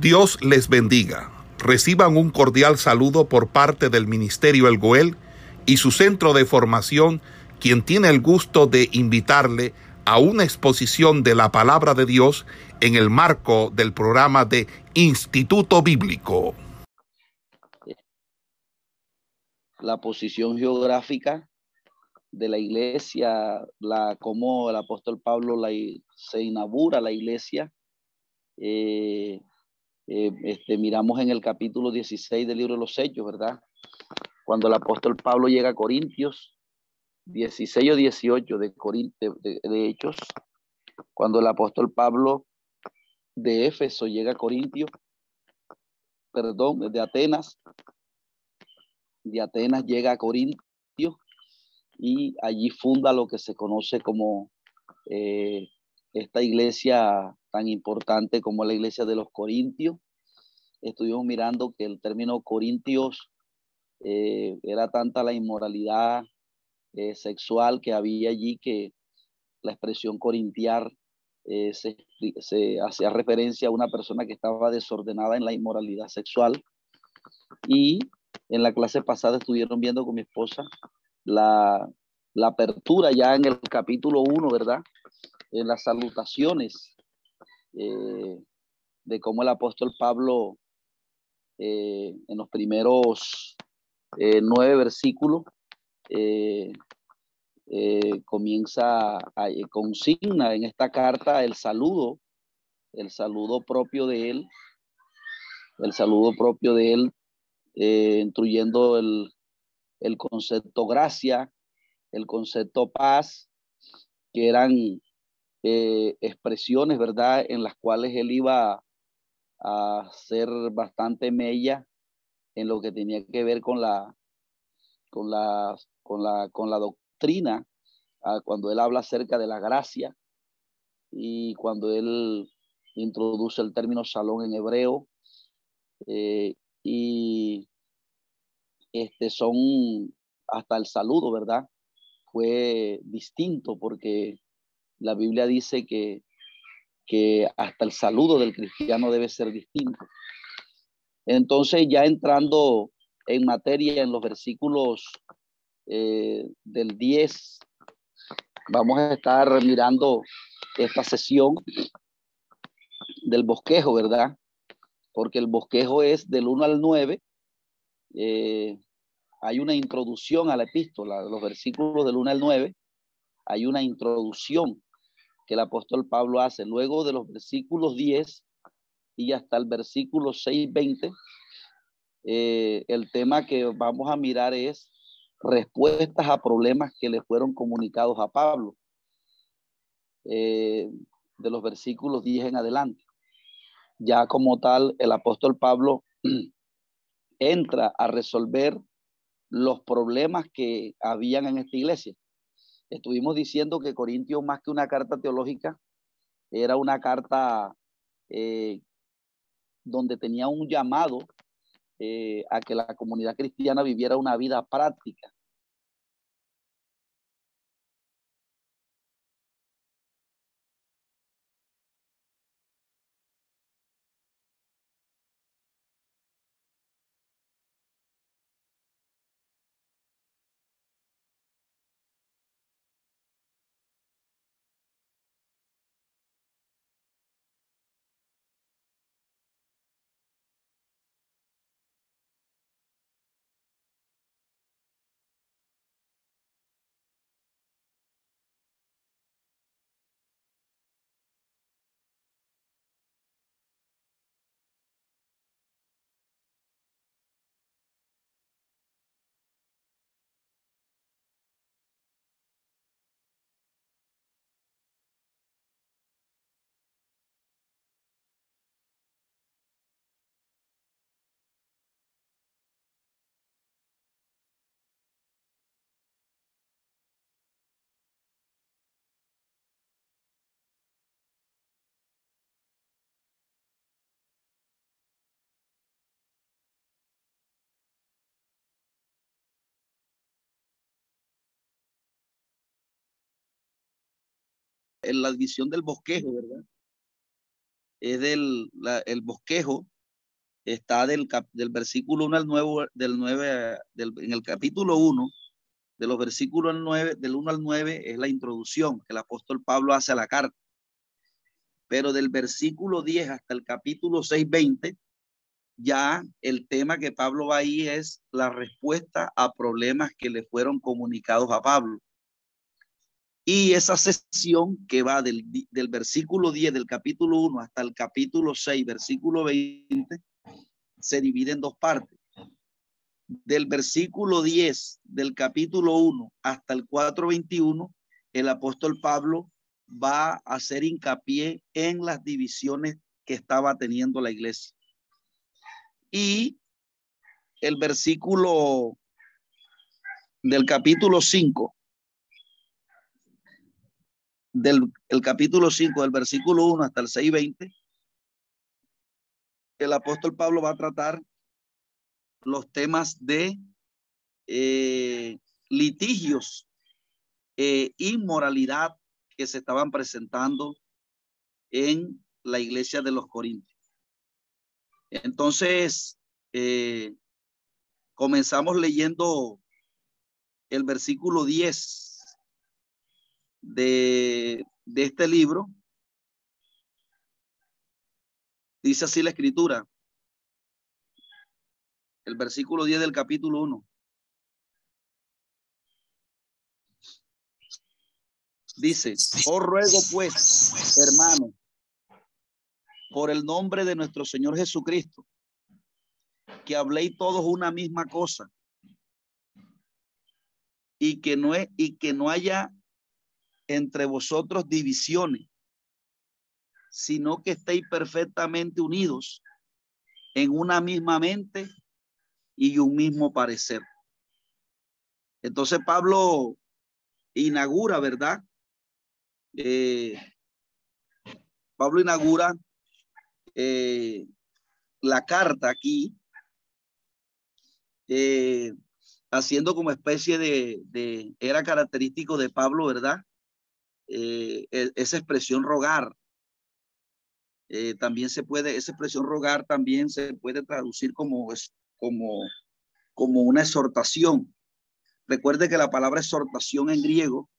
Dios les bendiga. Reciban un cordial saludo por parte del Ministerio El Goel y su centro de formación, quien tiene el gusto de invitarle a una exposición de la palabra de Dios en el marco del programa de Instituto Bíblico. La posición geográfica de la iglesia, la como el apóstol Pablo la, se inaugura la iglesia, eh, eh, este, miramos en el capítulo 16 del libro de los Hechos, ¿verdad? Cuando el apóstol Pablo llega a Corintios, 16 o 18 de, de, de Hechos, cuando el apóstol Pablo de Éfeso llega a Corintios, perdón, de Atenas, de Atenas llega a Corintios y allí funda lo que se conoce como eh, esta iglesia tan importante como la iglesia de los Corintios. Estuvimos mirando que el término Corintios eh, era tanta la inmoralidad eh, sexual que había allí que la expresión corintiar eh, se, hacía referencia a una persona que estaba desordenada en la inmoralidad sexual. Y en la clase pasada estuvieron viendo con mi esposa la, la apertura ya en el capítulo 1, ¿verdad? En las salutaciones eh, de cómo el apóstol Pablo eh, en los primeros eh, nueve versículos comienza a, consigna en esta carta el saludo, el saludo propio de él, el saludo propio de él, incluyendo el, el concepto gracia, el concepto paz, que eran eh, expresiones, ¿verdad? En las cuales él iba a ser bastante mella en lo que tenía que ver con la, con la, con la, con la doctrina, ah, cuando él habla acerca de la gracia y cuando él introduce el término salón en hebreo. Eh, y este son hasta el saludo, ¿verdad? Fue distinto porque la Biblia dice que, que hasta el saludo del cristiano debe ser distinto. Entonces, ya entrando en materia en los versículos eh, del 10, vamos a estar mirando esta sesión del bosquejo, ¿verdad? Porque el bosquejo es del 1 al 9. Eh, hay una introducción a la epístola, los versículos del 1 al 9, hay una introducción que el apóstol Pablo hace luego de los versículos 10 y hasta el versículo 6, 20. Eh, el tema que vamos a mirar es respuestas a problemas que le fueron comunicados a Pablo, eh, de los versículos 10 en adelante. Ya como tal, el apóstol Pablo entra a resolver los problemas que habían en esta iglesia. Estuvimos diciendo que Corintios, más que una carta teológica, era una carta eh, donde tenía un llamado eh, a que la comunidad cristiana viviera una vida práctica. En la división del bosquejo, ¿verdad? es del el bosquejo, está del, del versículo 1 al 9, del 9 del, en el capítulo 1, de los versículos 9, del 1 al 9 es la introducción que el apóstol Pablo hace a la carta. Pero del versículo 10 hasta el capítulo 6, 20, ya el tema que Pablo va ahí es la respuesta a problemas que le fueron comunicados a Pablo. Y esa sesión que va del, del versículo 10 del capítulo 1 hasta el capítulo 6, versículo 20, se divide en dos partes. Del versículo 10 del capítulo 1 hasta el 4.21, el apóstol Pablo va a hacer hincapié en las divisiones que estaba teniendo la iglesia. Y el versículo del capítulo 5, del el capítulo 5, del versículo 1 hasta el 6.20, el apóstol Pablo va a tratar los temas de eh, litigios, e inmoralidad que se estaban presentando en la iglesia de los Corintios. Entonces, eh, comenzamos leyendo el versículo 10 de, de este libro. Dice así la escritura, el versículo 10 del capítulo 1. Dice, os ruego pues, hermano, por el nombre de nuestro Señor Jesucristo, que habléis todos una misma cosa y que no es, y que no haya entre vosotros divisiones, sino que estéis perfectamente unidos en una misma mente y un mismo parecer. Entonces Pablo inaugura, ¿verdad? Eh, Pablo inaugura eh, la carta aquí, eh, haciendo como especie de, era característico de Pablo, ¿verdad? Eh, e, esa expresión rogar. también se puede, esa expresión rogar también se puede traducir como, como, como una exhortación. Recuerde que la palabra exhortación en griego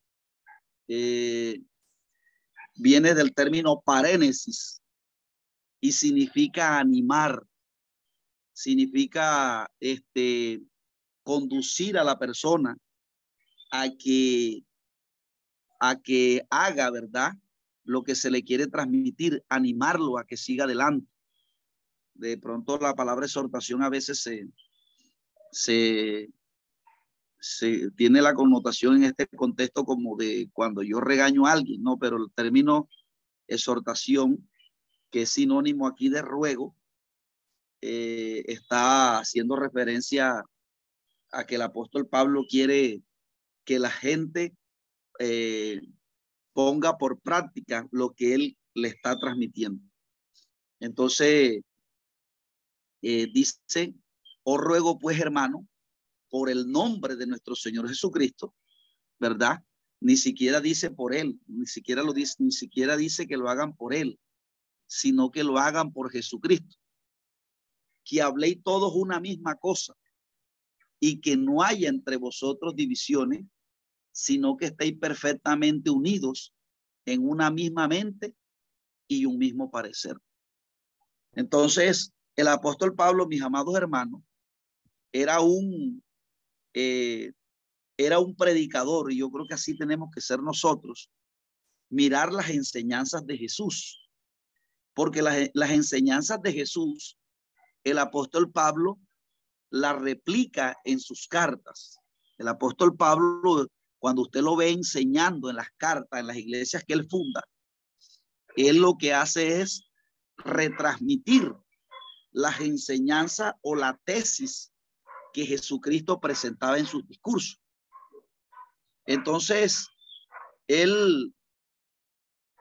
viene del término parénesis, y significa animar, significa este, conducir a la persona a que, a que haga, ¿verdad? Lo que se le quiere transmitir, animarlo a que siga adelante. De pronto la palabra exhortación a veces se, se, tiene la connotación en este contexto como de cuando yo regaño a alguien, ¿no? Pero el término exhortación que es sinónimo aquí de ruego, eh, está haciendo referencia a que el apóstol Pablo quiere que la gente eh, ponga por práctica lo que él le está transmitiendo. Entonces, eh, dice, os ruego pues hermano, por el nombre de nuestro Señor Jesucristo, ¿verdad? Ni siquiera dice por él, ni siquiera lo dice, ni siquiera dice que lo hagan por él, sino que lo hagan por Jesucristo. Que habléis todos una misma cosa y que no haya entre vosotros divisiones, sino que estéis perfectamente unidos en una misma mente y un mismo parecer. Entonces, el apóstol Pablo, mis amados hermanos, era un, eh, era un predicador y yo creo que así tenemos que ser nosotros, mirar las enseñanzas de Jesús porque las, enseñanzas de Jesús, el apóstol Pablo la replica en sus cartas. El apóstol Pablo, cuando usted lo ve enseñando en las cartas, en las iglesias que él funda, él lo que hace es retransmitir las enseñanzas o la tesis que Jesucristo presentaba en sus discursos. Entonces, él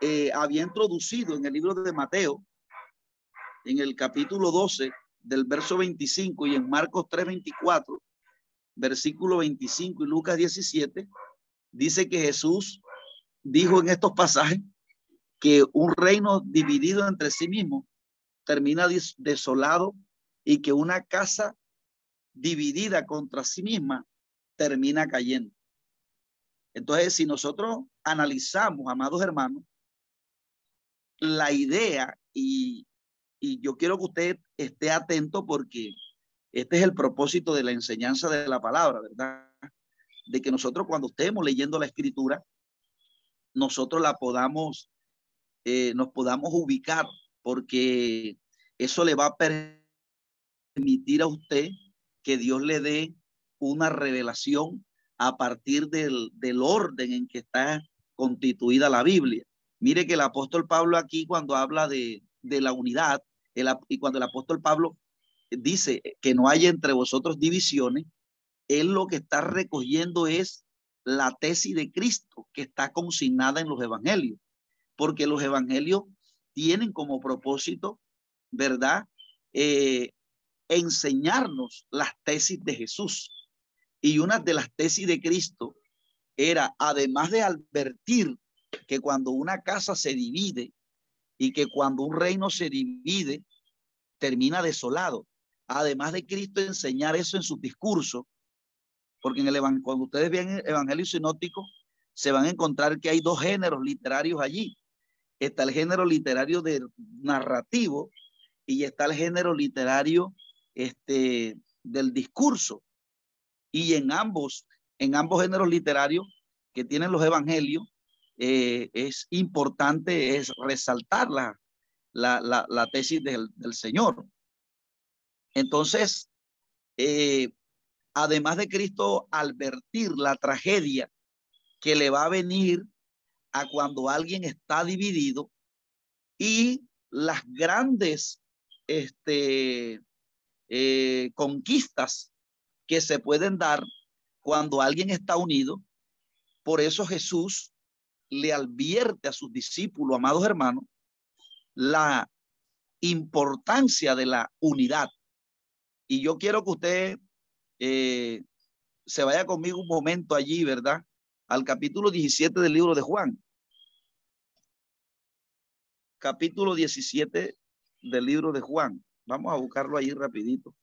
eh, había introducido en el libro de Mateo, en el capítulo 12, del verso 25 y en Marcos 3, 24, versículo 25 y Lucas 17, dice que Jesús dijo en estos pasajes que un reino dividido entre sí mismo termina desolado y que una casa dividida contra sí misma termina cayendo. Entonces, si nosotros analizamos, amados hermanos, la idea y, y yo quiero que usted esté atento porque este es el propósito de la enseñanza de la palabra, ¿verdad? De que nosotros cuando estemos leyendo la escritura, nosotros la podamos, eh, nos podamos ubicar, porque eso le va a permitir a usted que Dios le dé una revelación a partir del, del orden en que está constituida la Biblia. Mire que el apóstol Pablo aquí cuando habla de, de la unidad, y cuando el apóstol Pablo dice que no hay entre vosotros divisiones, él lo que está recogiendo es la tesis de Cristo que está consignada en los evangelios, porque los evangelios tienen como propósito, ¿verdad? Eh, enseñarnos las tesis de Jesús. Y una de las tesis de Cristo era, además de advertir que cuando una casa se divide y que cuando un reino se divide, termina desolado. Además de Cristo enseñar eso en su discurso, porque en el cuando ustedes el Evangelio sinóptico, se van a encontrar que hay dos géneros literarios allí. Está el género literario de narrativo y está el género literario este, del discurso. Y en ambos, en ambos géneros literarios que tienen los evangelios, eh, es importante es resaltar la, la, tesis del, Señor. Entonces, eh, además de Cristo advertir la tragedia que le va a venir a cuando alguien está dividido y las grandes este, eh, conquistas que se pueden dar cuando alguien está unido. Por eso Jesús le advierte a sus discípulos, amados hermanos, la importancia de la unidad. Y yo quiero que usted eh, se vaya conmigo un momento allí, ¿verdad? Al capítulo 17 del libro de Juan. Capítulo 17 del libro de Juan. Vamos a buscarlo ahí rapidito.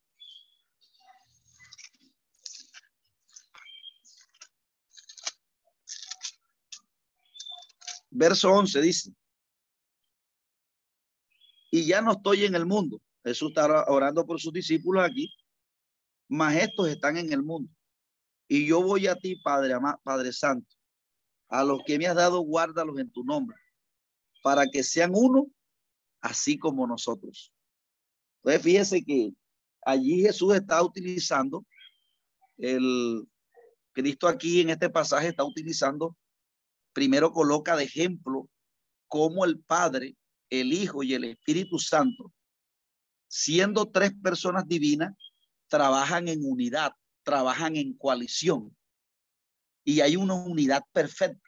Verso 11 dice, y ya no estoy en el mundo. Jesús está orando por sus discípulos aquí, mas estos están en el mundo. Y yo voy a ti, Padre, Padre Santo, a los que me has dado, guárdalos en tu nombre, para que sean uno, así como nosotros. Entonces, fíjese que allí Jesús está utilizando el Cristo aquí en este pasaje está utilizando, primero coloca de ejemplo cómo el Padre el Hijo y el Espíritu Santo, siendo tres personas divinas, trabajan en unidad, trabajan en coalición. Y hay una unidad perfecta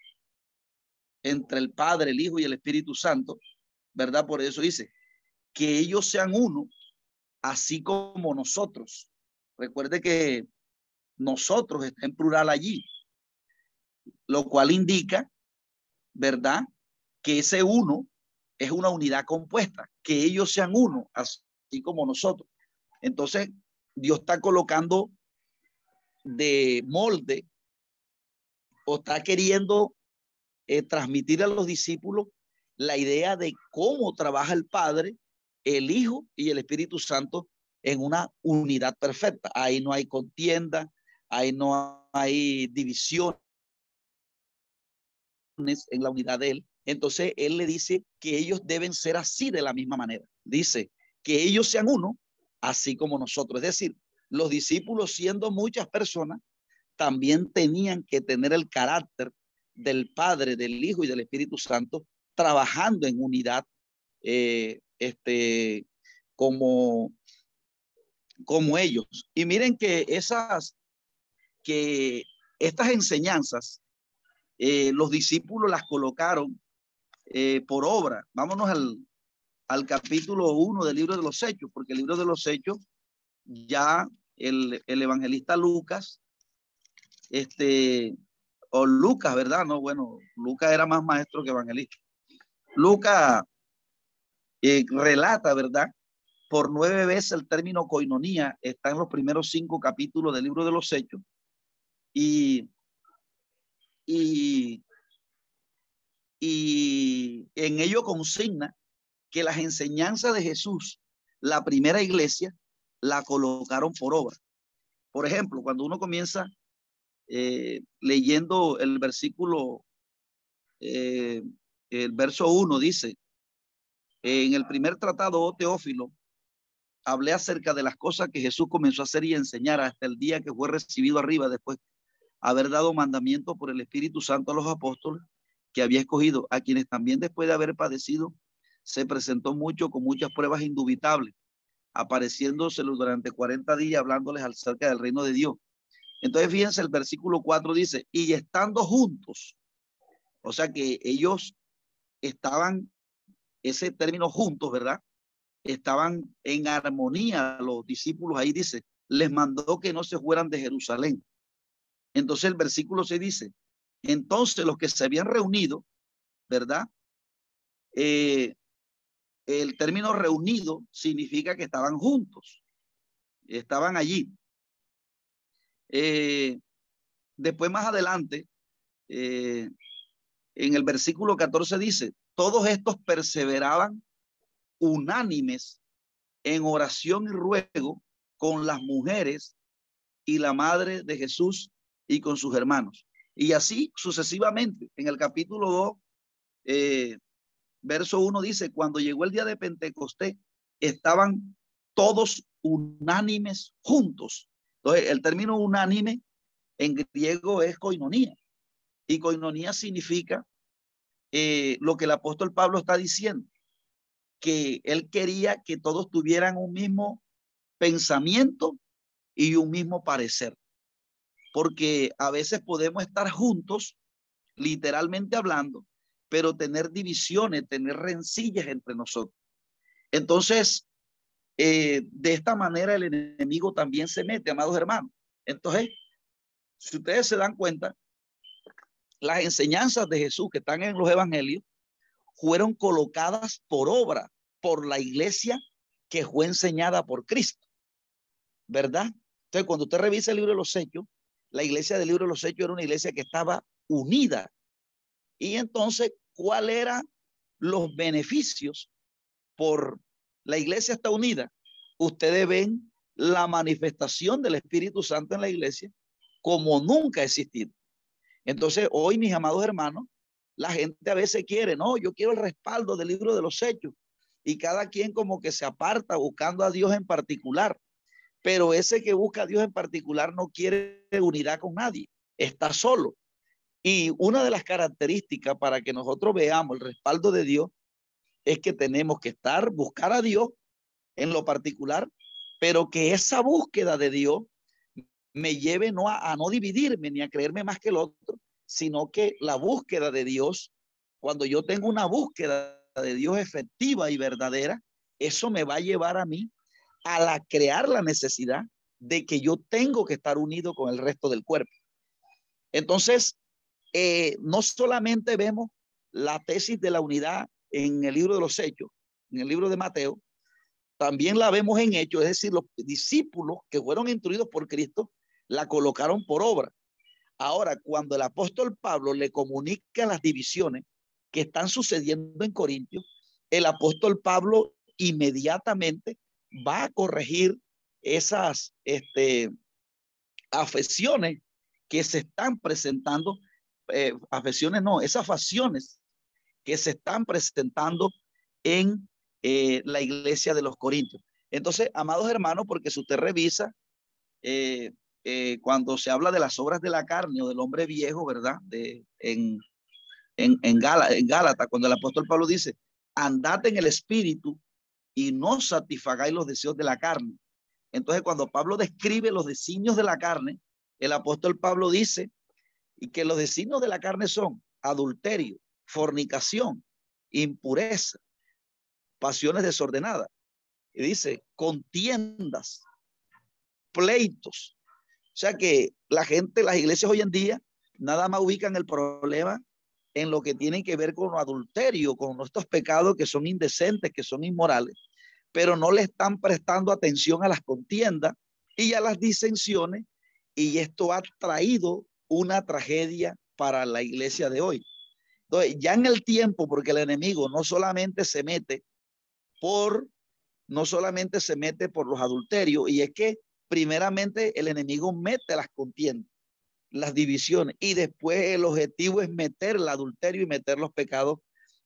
entre el Padre, el Hijo y el Espíritu Santo, ¿verdad? Por eso dice, que ellos sean uno, así como nosotros. Recuerde que nosotros está en plural allí, lo cual indica, ¿verdad? Que ese uno es una unidad compuesta, que ellos sean uno, así como nosotros. Entonces, Dios está colocando de molde o está queriendo eh, transmitir a los discípulos la idea de cómo trabaja el Padre, el Hijo y el Espíritu Santo en una unidad perfecta. Ahí no hay contienda, ahí no hay divisiones en la unidad de Él, entonces él le dice que ellos deben ser así de la misma manera. Dice que ellos sean uno, así como nosotros. Es decir, los discípulos siendo muchas personas, también tenían que tener el carácter del Padre, del Hijo y del Espíritu Santo, trabajando en unidad, eh, este, como, como ellos. Y miren que esas, que estas enseñanzas, eh, los discípulos las colocaron eh, por obra. Vámonos al, al capítulo 1 del libro de los Hechos, porque el libro de los Hechos ya el, el evangelista Lucas, este, o Lucas, ¿verdad? No, bueno, Lucas era más maestro que evangelista. Lucas eh, relata, ¿verdad? Por nueve veces el término coinonía está en los primeros cinco capítulos del libro de los Hechos. Y, y, y en ello consigna que las enseñanzas de Jesús, la primera iglesia, la colocaron por obra. Por ejemplo, cuando uno comienza eh, leyendo el versículo, eh, el verso 1 dice, en el primer tratado, oh Teófilo, hablé acerca de las cosas que Jesús comenzó a hacer y enseñar hasta el día que fue recibido arriba, después de haber dado mandamiento por el Espíritu Santo a los apóstoles que había escogido, a quienes también después de haber padecido, se presentó mucho con muchas pruebas indubitables, apareciéndoselos durante 40 días, hablándoles acerca del reino de Dios entonces, fíjense, el versículo 4 dice, y estando juntos, o sea que ellos estaban, ese término juntos, ¿verdad? Estaban en armonía, los discípulos ahí dice, les mandó que no se fueran de Jerusalén. Entonces el versículo se dice, entonces los que se habían reunido, ¿verdad? Eh, el término reunido significa que estaban juntos, estaban allí. Eh, después más adelante, eh, en el versículo 14 dice, todos estos perseveraban unánimes en oración y ruego con las mujeres y la madre de Jesús y con sus hermanos. Y así sucesivamente. En el capítulo 2, eh, verso 1 dice, cuando llegó el día de Pentecostés, estaban todos unánimes juntos entonces, el término unánime en griego es coinonía. Y coinonía significa eh, lo que el apóstol Pablo está diciendo, que él quería que todos tuvieran un mismo pensamiento y un mismo parecer. Porque a veces podemos estar juntos, literalmente hablando, pero tener divisiones, tener rencillas entre nosotros. Entonces, eh, de esta manera el enemigo también se mete, amados hermanos. Entonces, si ustedes se dan cuenta, las enseñanzas de Jesús que están en los evangelios fueron colocadas por obra por la iglesia que fue enseñada por Cristo. ¿Verdad? Entonces, cuando usted revisa el libro de los Hechos, la iglesia del libro de los Hechos era una iglesia que estaba unida. Y entonces, ¿cuál eran los beneficios por la iglesia está unida. Ustedes ven la manifestación del Espíritu Santo en la iglesia como nunca ha existido. Entonces, hoy, mis amados hermanos, la gente a veces quiere, no, yo quiero el respaldo del libro de los hechos. Y cada quien como que se aparta buscando a Dios en particular. Pero ese que busca a Dios en particular no quiere unidad con nadie, está solo. Y una de las características para que nosotros veamos el respaldo de Dios es que tenemos que estar, buscar a Dios en lo particular, pero que esa búsqueda de Dios me lleve no a, no dividirme ni a creerme más que el otro, sino que la búsqueda de Dios, cuando yo tengo una búsqueda de Dios efectiva y verdadera, eso me va a llevar a mí a la crear la necesidad de que yo tengo que estar unido con el resto del cuerpo. Entonces, eh, no solamente vemos la tesis de la unidad en el libro de los Hechos, en el libro de Mateo, también la vemos en Hechos, es decir, los discípulos que fueron instruidos por Cristo la colocaron por obra. Ahora, cuando el apóstol Pablo le comunica las divisiones que están sucediendo en Corintios, el apóstol Pablo inmediatamente va a corregir esas este, afecciones que se están presentando, eh, afecciones no, esas facciones que se están presentando en eh, la iglesia de los Corintios. Entonces, amados hermanos, porque si usted revisa, eh, eh, cuando se habla de las obras de la carne o del hombre viejo, ¿verdad? De, en, en, en, en Gálata, cuando el apóstol Pablo dice, andad en el espíritu y no satisfagáis los deseos de la carne. Entonces, cuando Pablo describe los designios de la carne, el apóstol Pablo dice y que los designios de la carne son adulterio, fornicación, impureza, pasiones desordenadas. Y dice, contiendas, pleitos. O sea que la gente, las iglesias hoy en día, nada más ubican el problema en lo que tiene que ver con adulterio, con nuestros pecados que son indecentes, que son inmorales, pero no le están prestando atención a las contiendas y a las disensiones, y esto ha traído una tragedia para la iglesia de hoy. Entonces, ya en el tiempo, porque el enemigo no solamente se mete por, no solamente se mete por los adulterios, y es que primeramente el enemigo mete las contiendas las divisiones y después el objetivo es meter el adulterio y meter los pecados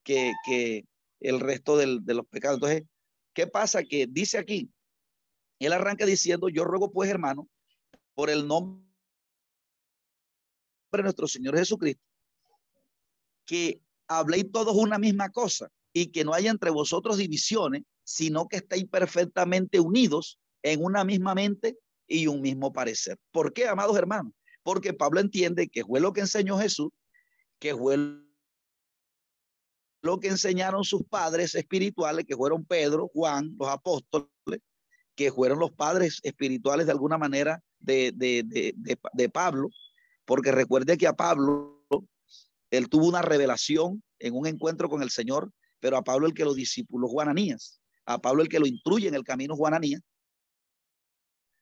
que, que el resto del, de los pecados. Entonces, ¿qué pasa? Que dice aquí, él arranca diciendo, yo ruego pues hermano, por el nombre de nuestro Señor Jesucristo, que habléis todos una misma cosa y que no haya entre vosotros divisiones, sino que estéis perfectamente unidos en una misma mente y un mismo parecer. ¿Por qué, amados hermanos? porque Pablo entiende que fue lo que enseñó Jesús, que fue lo que enseñaron sus padres espirituales, que fueron Pedro, Juan, los apóstoles, que fueron los padres espirituales de alguna manera de, de, Pablo, porque recuerde que a Pablo, él tuvo una revelación en un encuentro con el Señor, pero a Pablo el que lo discipuló Juananías, a Pablo el que lo instruye en el camino Juananías,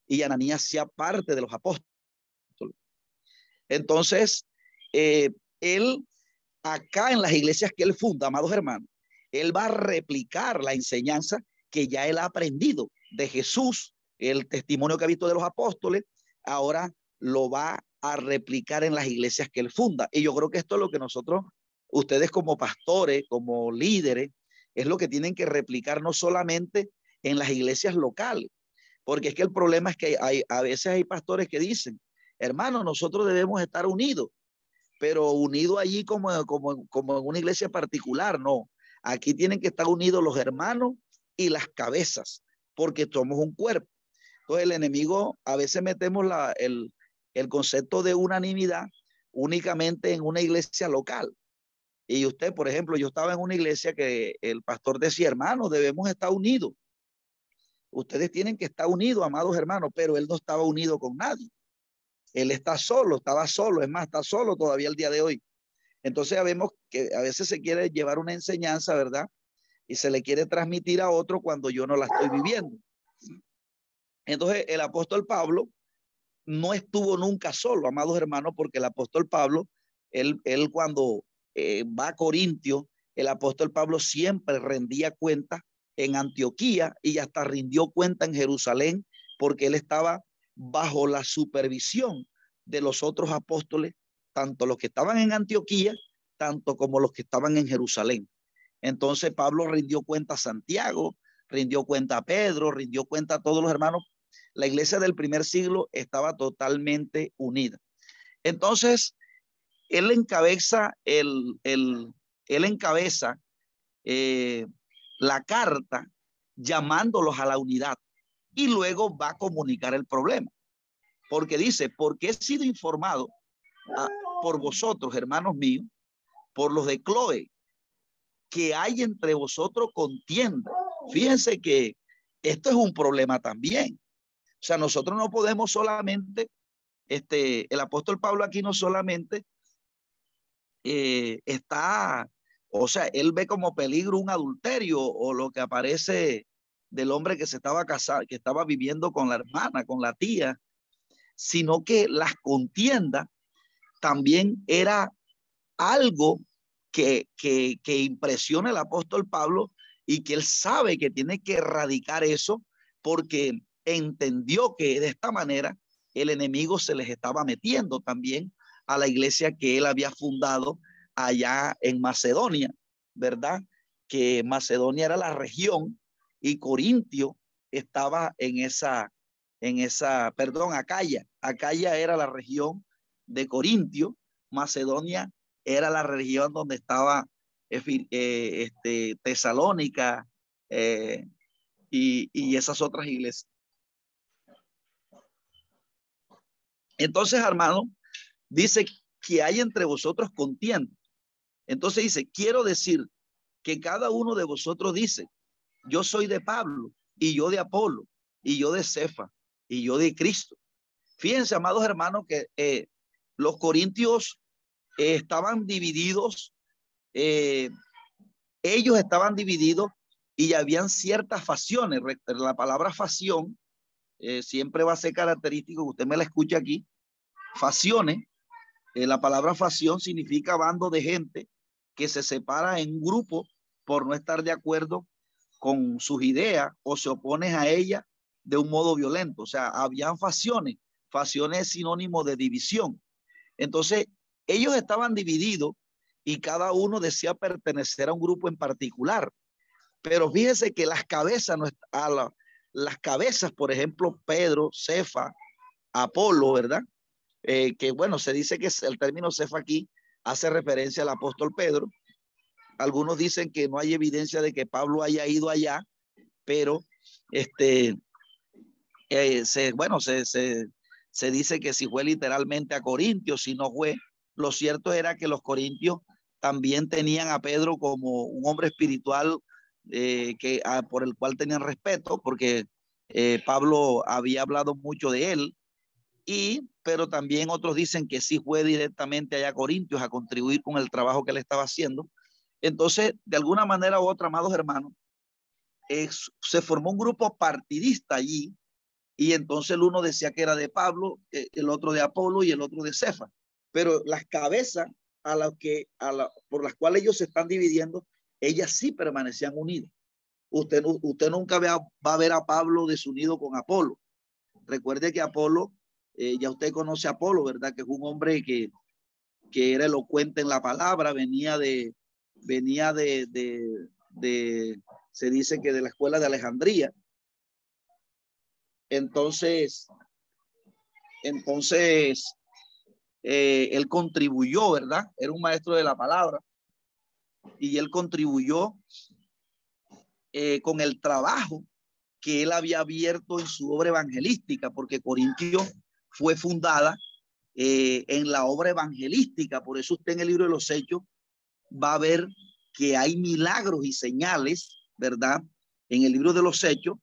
y Ananías sea parte de los apóstoles. Entonces, eh, él, acá en las iglesias que él funda, amados hermanos, él va a replicar la enseñanza que ya él ha aprendido de Jesús, el testimonio que ha visto de los apóstoles, ahora lo va a replicar en las iglesias que él funda. Y yo creo que esto es lo que nosotros, ustedes como pastores, como líderes, es lo que tienen que replicar no solamente en las iglesias locales, porque es que el problema es que hay, a veces hay pastores que dicen, Hermano, nosotros debemos estar unidos, pero unidos allí como, como, como en una iglesia particular, no. Aquí tienen que estar unidos los hermanos y las cabezas, porque somos un cuerpo. Entonces el enemigo, a veces metemos la, el, el concepto de unanimidad únicamente en una iglesia local. Y usted, por ejemplo, yo estaba en una iglesia que el pastor decía, hermanos, debemos estar unidos. Ustedes tienen que estar unidos, amados hermanos, pero él no estaba unido con nadie. Él está solo, estaba solo, es más, está solo todavía el día de hoy. Entonces vemos que a veces se quiere llevar una enseñanza, ¿verdad? Y se le quiere transmitir a otro cuando yo no la estoy viviendo. Entonces el apóstol Pablo no estuvo nunca solo, amados hermanos, porque el apóstol Pablo, él, él cuando eh, va a Corintio, el apóstol Pablo siempre rendía cuenta en Antioquía y hasta rindió cuenta en Jerusalén porque él estaba bajo la supervisión de los otros apóstoles, tanto los que estaban en Antioquía, tanto como los que estaban en Jerusalén. Entonces Pablo rindió cuenta a Santiago, rindió cuenta a Pedro, rindió cuenta a todos los hermanos. La iglesia del primer siglo estaba totalmente unida. Entonces, él encabeza el, el él encabeza eh, la carta llamándolos a la unidad y luego va a comunicar el problema. Porque dice, porque he sido informado ah, por vosotros, hermanos míos, por los de Chloe, que hay entre vosotros contienda. Fíjense que esto es un problema también. O sea, nosotros no podemos solamente, este, el apóstol Pablo aquí no solamente eh, está, o sea, él ve como peligro un adulterio o lo que aparece del hombre que se estaba casando, que estaba viviendo con la hermana, con la tía, sino que las contiendas también era algo que, que, que impresiona el apóstol Pablo y que él sabe que tiene que erradicar eso porque entendió que de esta manera el enemigo se les estaba metiendo también a la iglesia que él había fundado allá en Macedonia, ¿verdad? Que Macedonia era la región y Corintio estaba en esa, en esa, perdón, Acaya. Acaya era la región de Corintio, Macedonia era la región donde estaba eh, este, Tesalónica eh, y, y esas otras iglesias. Entonces, hermano, dice que hay entre vosotros contienda. Entonces dice, quiero decir que cada uno de vosotros dice, yo soy de Pablo y yo de Apolo y yo de Cefa y yo de Cristo. Fíjense, amados hermanos, que eh, los corintios eh, estaban divididos eh, ellos estaban divididos y habían ciertas facciones. La palabra facción eh, siempre va a ser característico, usted me la escucha aquí, facciones. Eh, la palabra facción significa bando de gente que se separa en grupo por no estar de acuerdo con sus ideas o se opone a ella de un modo violento. O sea, habían facciones. Facciones es sinónimo de división. Entonces, ellos estaban divididos y cada uno decía pertenecer a un grupo en particular. Pero fíjese que las cabezas, a las cabezas, por ejemplo, Pedro, Cefa, Apolo, ¿verdad? Eh, que bueno, se dice que el término Cefa aquí hace referencia al apóstol Pedro. Algunos dicen que no hay evidencia de que Pablo haya ido allá, pero este, eh, se, bueno, se, se, se dice que si fue literalmente a Corintios, si no fue, lo cierto era que los corintios también tenían a Pedro como un hombre espiritual eh, que, ah, por el cual tenían respeto, porque eh, Pablo había hablado mucho de él, y, pero también otros dicen que sí fue directamente allá a Corintios a contribuir con el trabajo que él estaba haciendo. Entonces, de alguna manera u otra, amados hermanos, se formó un grupo partidista allí, y entonces el uno decía que era de Pablo, eh, el otro de Apolo y el otro de Cefa. Pero las cabezas a las que, a la, por las cuales ellos se están dividiendo, ellas sí permanecían unidas. Usted, usted nunca va, va a ver a Pablo desunido con Apolo. Recuerde que Apolo, eh, ya usted conoce a Apolo, ¿verdad? Que es un hombre que, que era elocuente en la palabra, venía de, venía de, de, de, se dice que de la escuela de Alejandría. Entonces, entonces, eh, él contribuyó, ¿verdad? Era un maestro de la palabra y él contribuyó eh, con el trabajo que él había abierto en su obra evangelística, porque Corintio fue fundada eh, en la obra evangelística. Por eso usted en el libro de los Hechos va a ver que hay milagros y señales, ¿verdad? En el libro de los Hechos,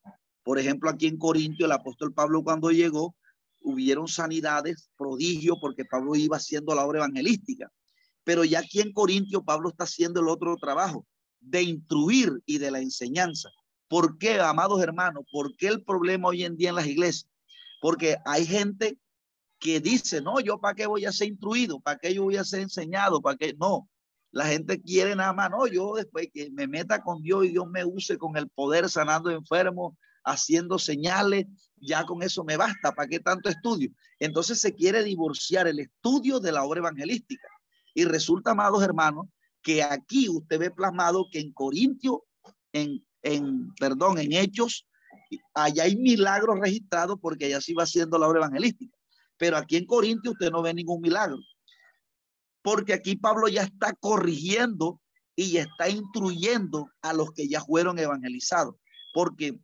por ejemplo, aquí en Corintio, el apóstol Pablo cuando llegó, hubieron sanidades, prodigio, porque Pablo iba haciendo la obra evangelística. Pero ya aquí en Corintio, Pablo está haciendo el otro trabajo de instruir y de la enseñanza. ¿Por qué, amados hermanos? ¿Por qué el problema hoy en día en las iglesias? Porque hay gente que dice, no, yo para qué voy a ser instruido, para qué yo voy a ser enseñado, para qué no. La gente quiere nada más, no, yo después que me meta con Dios y Dios me use con el poder sanando enfermos, haciendo señales, ya con eso me basta, ¿para qué tanto estudio? Entonces se quiere divorciar el estudio de la obra evangelística. Y resulta, amados hermanos, que aquí usted ve plasmado que en Corintio, en, en perdón, en Hechos, allá hay milagros registrados porque allá sí va haciendo la obra evangelística. Pero aquí en Corintio usted no ve ningún milagro. Porque aquí Pablo ya está corrigiendo y está instruyendo a los que ya fueron evangelizados. Porque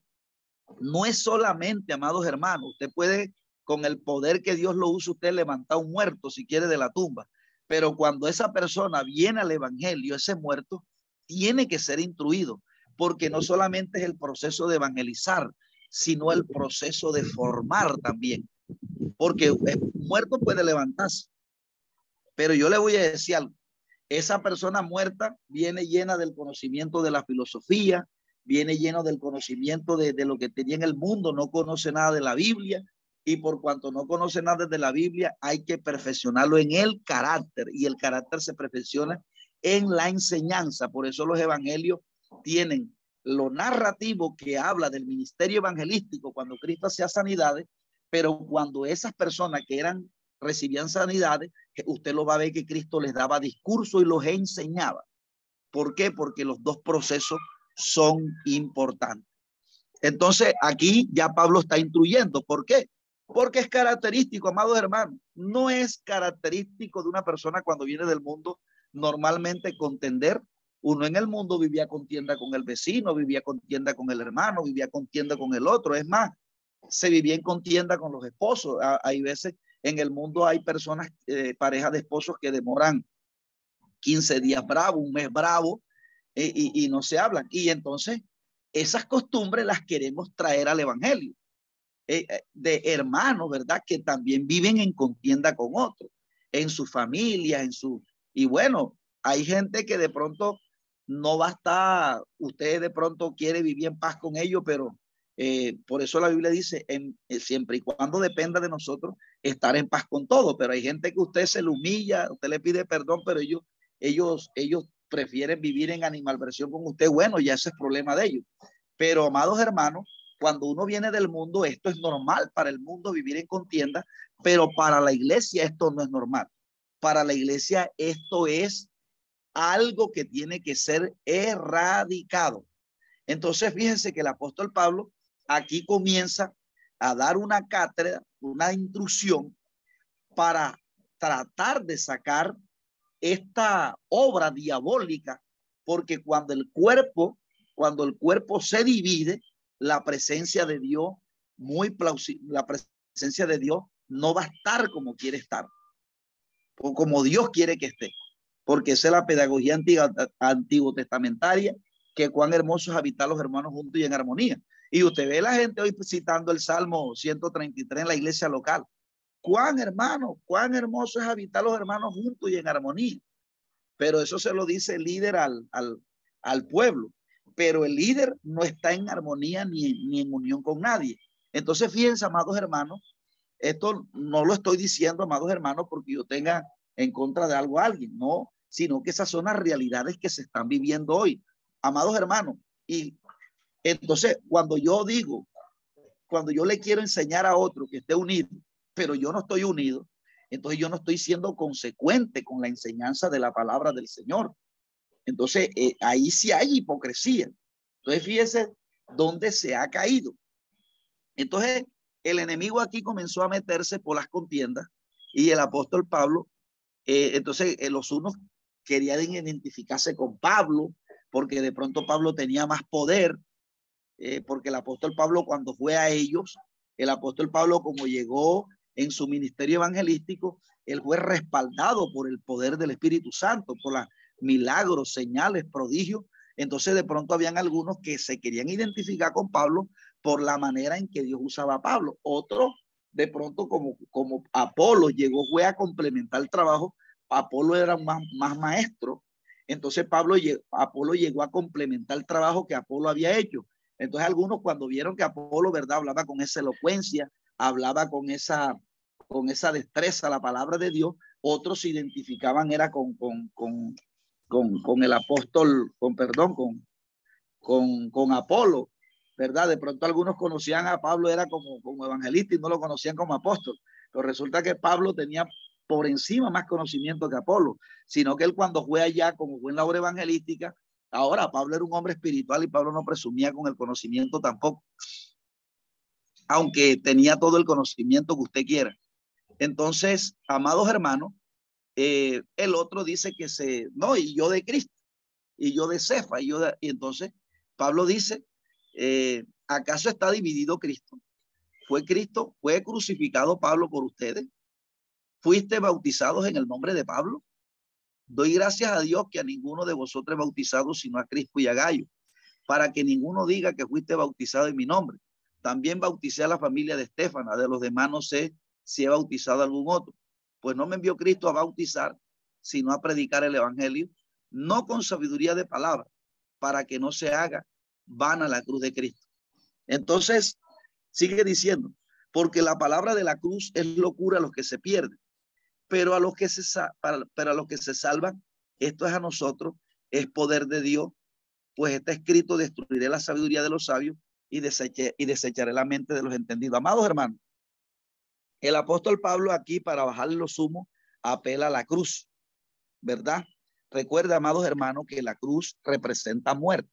no es solamente, amados hermanos, usted puede, con el poder que Dios lo usa, usted levantar un muerto si quiere de la tumba. Pero cuando esa persona viene al evangelio, ese muerto tiene que ser instruido, porque no solamente es el proceso de evangelizar, sino el proceso de formar también. Porque un muerto puede levantarse. Pero yo le voy a decir algo. Esa persona muerta viene llena del conocimiento de la filosofía, viene lleno del conocimiento de, lo que tenía en el mundo, no conoce nada de la Biblia y por cuanto no conoce nada de la Biblia, hay que perfeccionarlo en el carácter y el carácter se perfecciona en la enseñanza. Por eso los evangelios tienen lo narrativo que habla del ministerio evangelístico cuando Cristo hacía sanidades, pero cuando esas personas que eran recibían sanidades, usted lo va a ver que Cristo les daba discurso y los enseñaba. ¿Por qué? Porque los dos procesos son importantes. Entonces, aquí ya Pablo está instruyendo. ¿Por qué? Porque es característico, amados hermanos. No es característico de una persona cuando viene del mundo normalmente contender. Uno en el mundo vivía contienda con el vecino, vivía contienda con el hermano, vivía contienda con el otro. Es más, se vivía en contienda con los esposos. Hay veces en el mundo hay personas, eh, parejas de esposos que demoran 15 días bravo, un mes bravo, y, no se hablan. Y entonces esas costumbres las queremos traer al Evangelio. Eh, eh, de hermanos, ¿verdad? Que también viven en contienda con otros, en su familia, en su... Y bueno, hay gente que de pronto no va a estar, usted de pronto quiere vivir en paz con ellos, pero eh, por eso la Biblia dice, en, siempre y cuando dependa de nosotros, estar en paz con todo. Pero hay gente que usted se le humilla, usted le pide perdón, pero ellos, ellos, ellos prefieren vivir en animalversión con usted. Bueno, ya ese es problema de ellos. Pero, amados hermanos, cuando uno viene del mundo, esto es normal para el mundo vivir en contienda, pero para la iglesia esto no es normal. Para la iglesia esto es algo que tiene que ser erradicado. Entonces, fíjense que el apóstol Pablo aquí comienza a dar una cátedra, una instrucción para tratar de sacar esta obra diabólica, porque cuando el cuerpo, cuando el cuerpo se divide, la presencia de Dios, muy plausible, la presencia de Dios no va a estar como quiere estar, o como Dios quiere que esté, porque esa es la pedagogía antigua, antiguo testamentaria, que cuán hermoso es habitar los hermanos juntos y en armonía. Y usted ve la gente hoy citando el Salmo 133 en la iglesia local. Cuán hermano, cuán hermoso es habitar los hermanos juntos y en armonía. Pero eso se lo dice el líder al, al, al pueblo. Pero el líder no está en armonía ni, ni en unión con nadie. Entonces, fíjense, amados hermanos, esto no lo estoy diciendo, amados hermanos, porque yo tenga en contra de algo a alguien, no, sino que esas son las realidades que se están viviendo hoy. Amados hermanos, y entonces, cuando yo digo, cuando yo le quiero enseñar a otro que esté unido, pero yo no estoy unido, entonces yo no estoy siendo consecuente con la enseñanza de la palabra del Señor. Entonces, eh, ahí sí hay hipocresía. Entonces, fíjese dónde se ha caído. Entonces, el enemigo aquí comenzó a meterse por las contiendas y el apóstol Pablo, eh, entonces eh, los unos querían identificarse con Pablo porque de pronto Pablo tenía más poder porque el apóstol Pablo cuando fue a ellos, el apóstol Pablo como llegó en su ministerio evangelístico, él fue respaldado por el poder del Espíritu Santo, por los milagros, señales, prodigios. Entonces de pronto habían algunos que se querían identificar con Pablo por la manera en que Dios usaba a Pablo. Otros de pronto como, como Apolo llegó, fue a complementar el trabajo. Apolo era más, más maestro. Entonces Pablo, Apolo llegó a complementar el trabajo que Apolo había hecho. Entonces algunos cuando vieron que Apolo, ¿verdad? Hablaba con esa elocuencia, hablaba con esa, con esa destreza la palabra de Dios, otros se identificaban era con, con, con, con, con el apóstol, con perdón, con, con, con Apolo, ¿verdad? De pronto algunos conocían a Pablo, era como, como evangelista y no lo conocían como apóstol. Pero resulta que Pablo tenía por encima más conocimiento que Apolo, sino que él cuando fue allá, como fue en la obra evangelística, Ahora, Pablo era un hombre espiritual y Pablo no presumía con el conocimiento tampoco, aunque tenía todo el conocimiento que usted quiera. Entonces, amados hermanos, eh, el otro dice que se, no, y yo de Cristo, y yo de Cefa, y yo de, y entonces Pablo dice, eh, ¿acaso está dividido Cristo? ¿Fue Cristo, fue crucificado Pablo por ustedes? ¿Fuiste bautizados en el nombre de Pablo? Doy gracias a Dios que a ninguno de vosotros he bautizado sino a Crispo y a Gallo, para que ninguno diga que fuiste bautizado en mi nombre. También bauticé a la familia de Estefana, de los demás no sé si he bautizado a algún otro. Pues no me envió Cristo a bautizar, sino a predicar el evangelio, no con sabiduría de palabra, para que no se haga vana la cruz de Cristo. Entonces, sigue diciendo, porque la palabra de la cruz es locura a los que se pierden, pero a los que se, pero a los que se salvan, esto es a nosotros, es poder de Dios, pues está escrito, destruiré la sabiduría de los sabios y, deseché, y desecharé la mente de los entendidos. Amados hermanos, el apóstol Pablo aquí para bajarle los humos apela a la cruz, ¿verdad? Recuerda, amados hermanos, que la cruz representa muerte.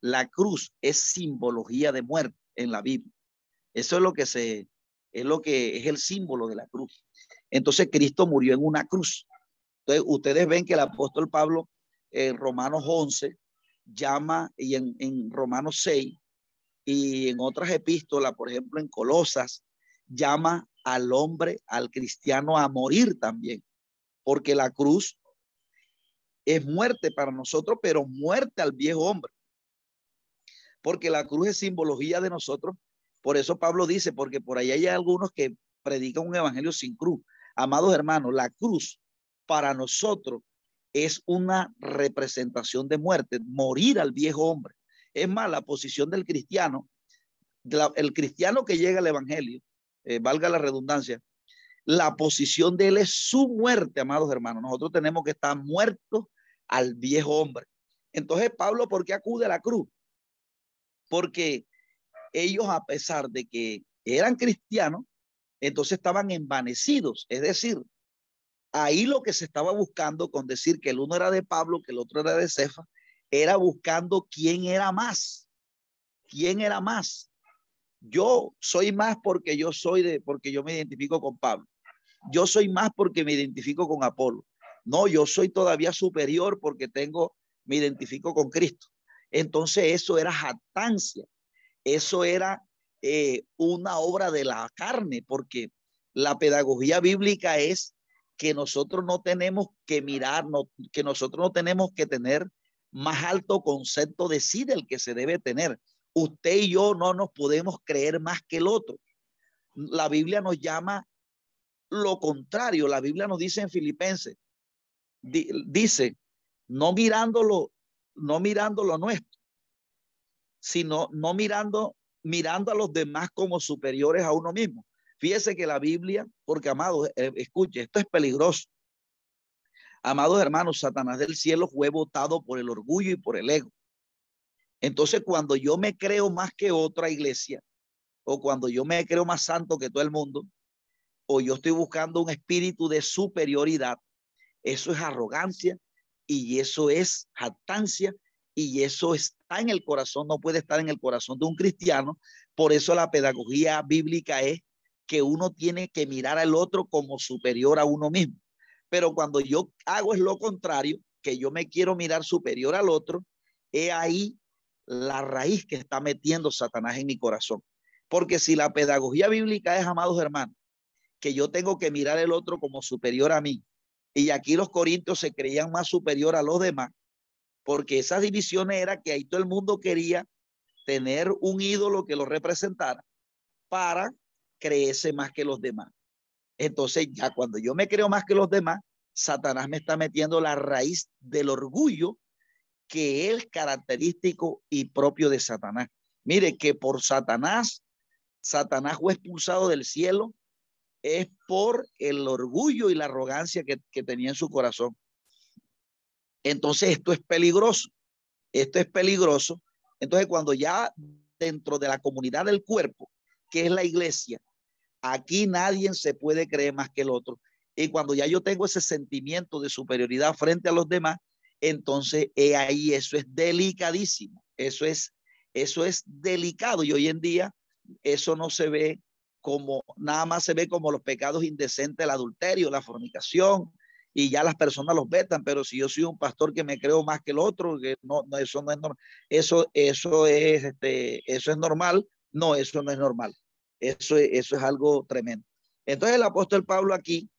La cruz es simbología de muerte en la Biblia. Eso es lo que se es lo que es el símbolo de la cruz. Entonces Cristo murió en una cruz. Entonces ustedes ven que el apóstol Pablo en Romanos 11 llama y en, en Romanos 6 y en otras epístolas, por ejemplo en Colosas, llama al hombre, al cristiano a morir también, porque la cruz es muerte para nosotros, pero muerte al viejo hombre. Porque la cruz es simbología de nosotros. Por eso Pablo dice, porque por ahí hay algunos que predican un evangelio sin cruz. Amados hermanos, la cruz para nosotros es una representación de muerte, morir al viejo hombre. Es más, la posición del cristiano, el cristiano que llega al evangelio, eh, valga la redundancia, la posición de él es su muerte, amados hermanos. Nosotros tenemos que estar muertos al viejo hombre. Entonces, Pablo, ¿por qué acude a la cruz? Porque ellos, a pesar de que eran cristianos, entonces estaban envanecidos. Es decir, ahí lo que se estaba buscando con decir que el uno era de Pablo, que el otro era de Cefa, era buscando quién era más. ¿Quién era más? Yo soy más porque yo soy de, porque yo me identifico con Pablo. Yo soy más porque me identifico con Apolo. No, yo soy todavía superior porque tengo, me identifico con Cristo. Entonces eso era jactancia. Eso era eh, una obra de la carne, porque la pedagogía bíblica es que nosotros no tenemos que mirar, que nosotros no tenemos que tener más alto concepto de sí del que se debe tener. Usted y yo no nos podemos creer más que el otro. La Biblia nos llama lo contrario. La Biblia nos dice en Filipenses, dice, no mirándolo, no mirando lo nuestro, sino no mirando, mirando a los demás como superiores a uno mismo. Fíjese que la Biblia, porque amados, eh, escuche, esto es peligroso. Amados hermanos, Satanás del cielo fue votado por el orgullo y por el ego. Entonces, cuando yo me creo más que otra iglesia, o cuando yo me creo más santo que todo el mundo, o yo estoy buscando un espíritu de superioridad, eso es arrogancia y eso es jactancia y eso está en el corazón, no puede estar en el corazón de un cristiano. Por eso la pedagogía bíblica es que uno tiene que mirar al otro como superior a uno mismo. Pero cuando yo hago es lo contrario, que yo me quiero mirar superior al otro, he ahí la raíz que está metiendo Satanás en mi corazón. Porque si la pedagogía bíblica es, amados hermanos, que yo tengo que mirar el otro como superior a mí, y aquí los corintios se creían más superior a los demás, porque esas divisiones era que ahí todo el mundo quería tener un ídolo que lo representara para creerse más que los demás. Entonces ya cuando yo me creo más que los demás, Satanás me está metiendo la raíz del orgullo que es característico y propio de Satanás. Mire que por Satanás, Satanás fue expulsado del cielo, es por el orgullo y la arrogancia que, que tenía en su corazón. Entonces esto es peligroso, esto es peligroso. Entonces cuando ya dentro de la comunidad del cuerpo, que es la iglesia, Aquí nadie se puede creer más que el otro. Y cuando ya yo tengo ese sentimiento de superioridad frente a los demás, entonces ahí eso es delicadísimo. Eso es, eso es delicado. Y hoy en día eso no se ve como, nada más se ve como los pecados indecentes, el adulterio, la fornicación, y ya las personas los vetan, pero si yo soy un pastor que me creo más que el otro, que no, no eso no es normal, eso, eso es, este, eso es normal, no, eso no es normal. Eso, eso es algo tremendo. Entonces el apóstol Pablo aquí,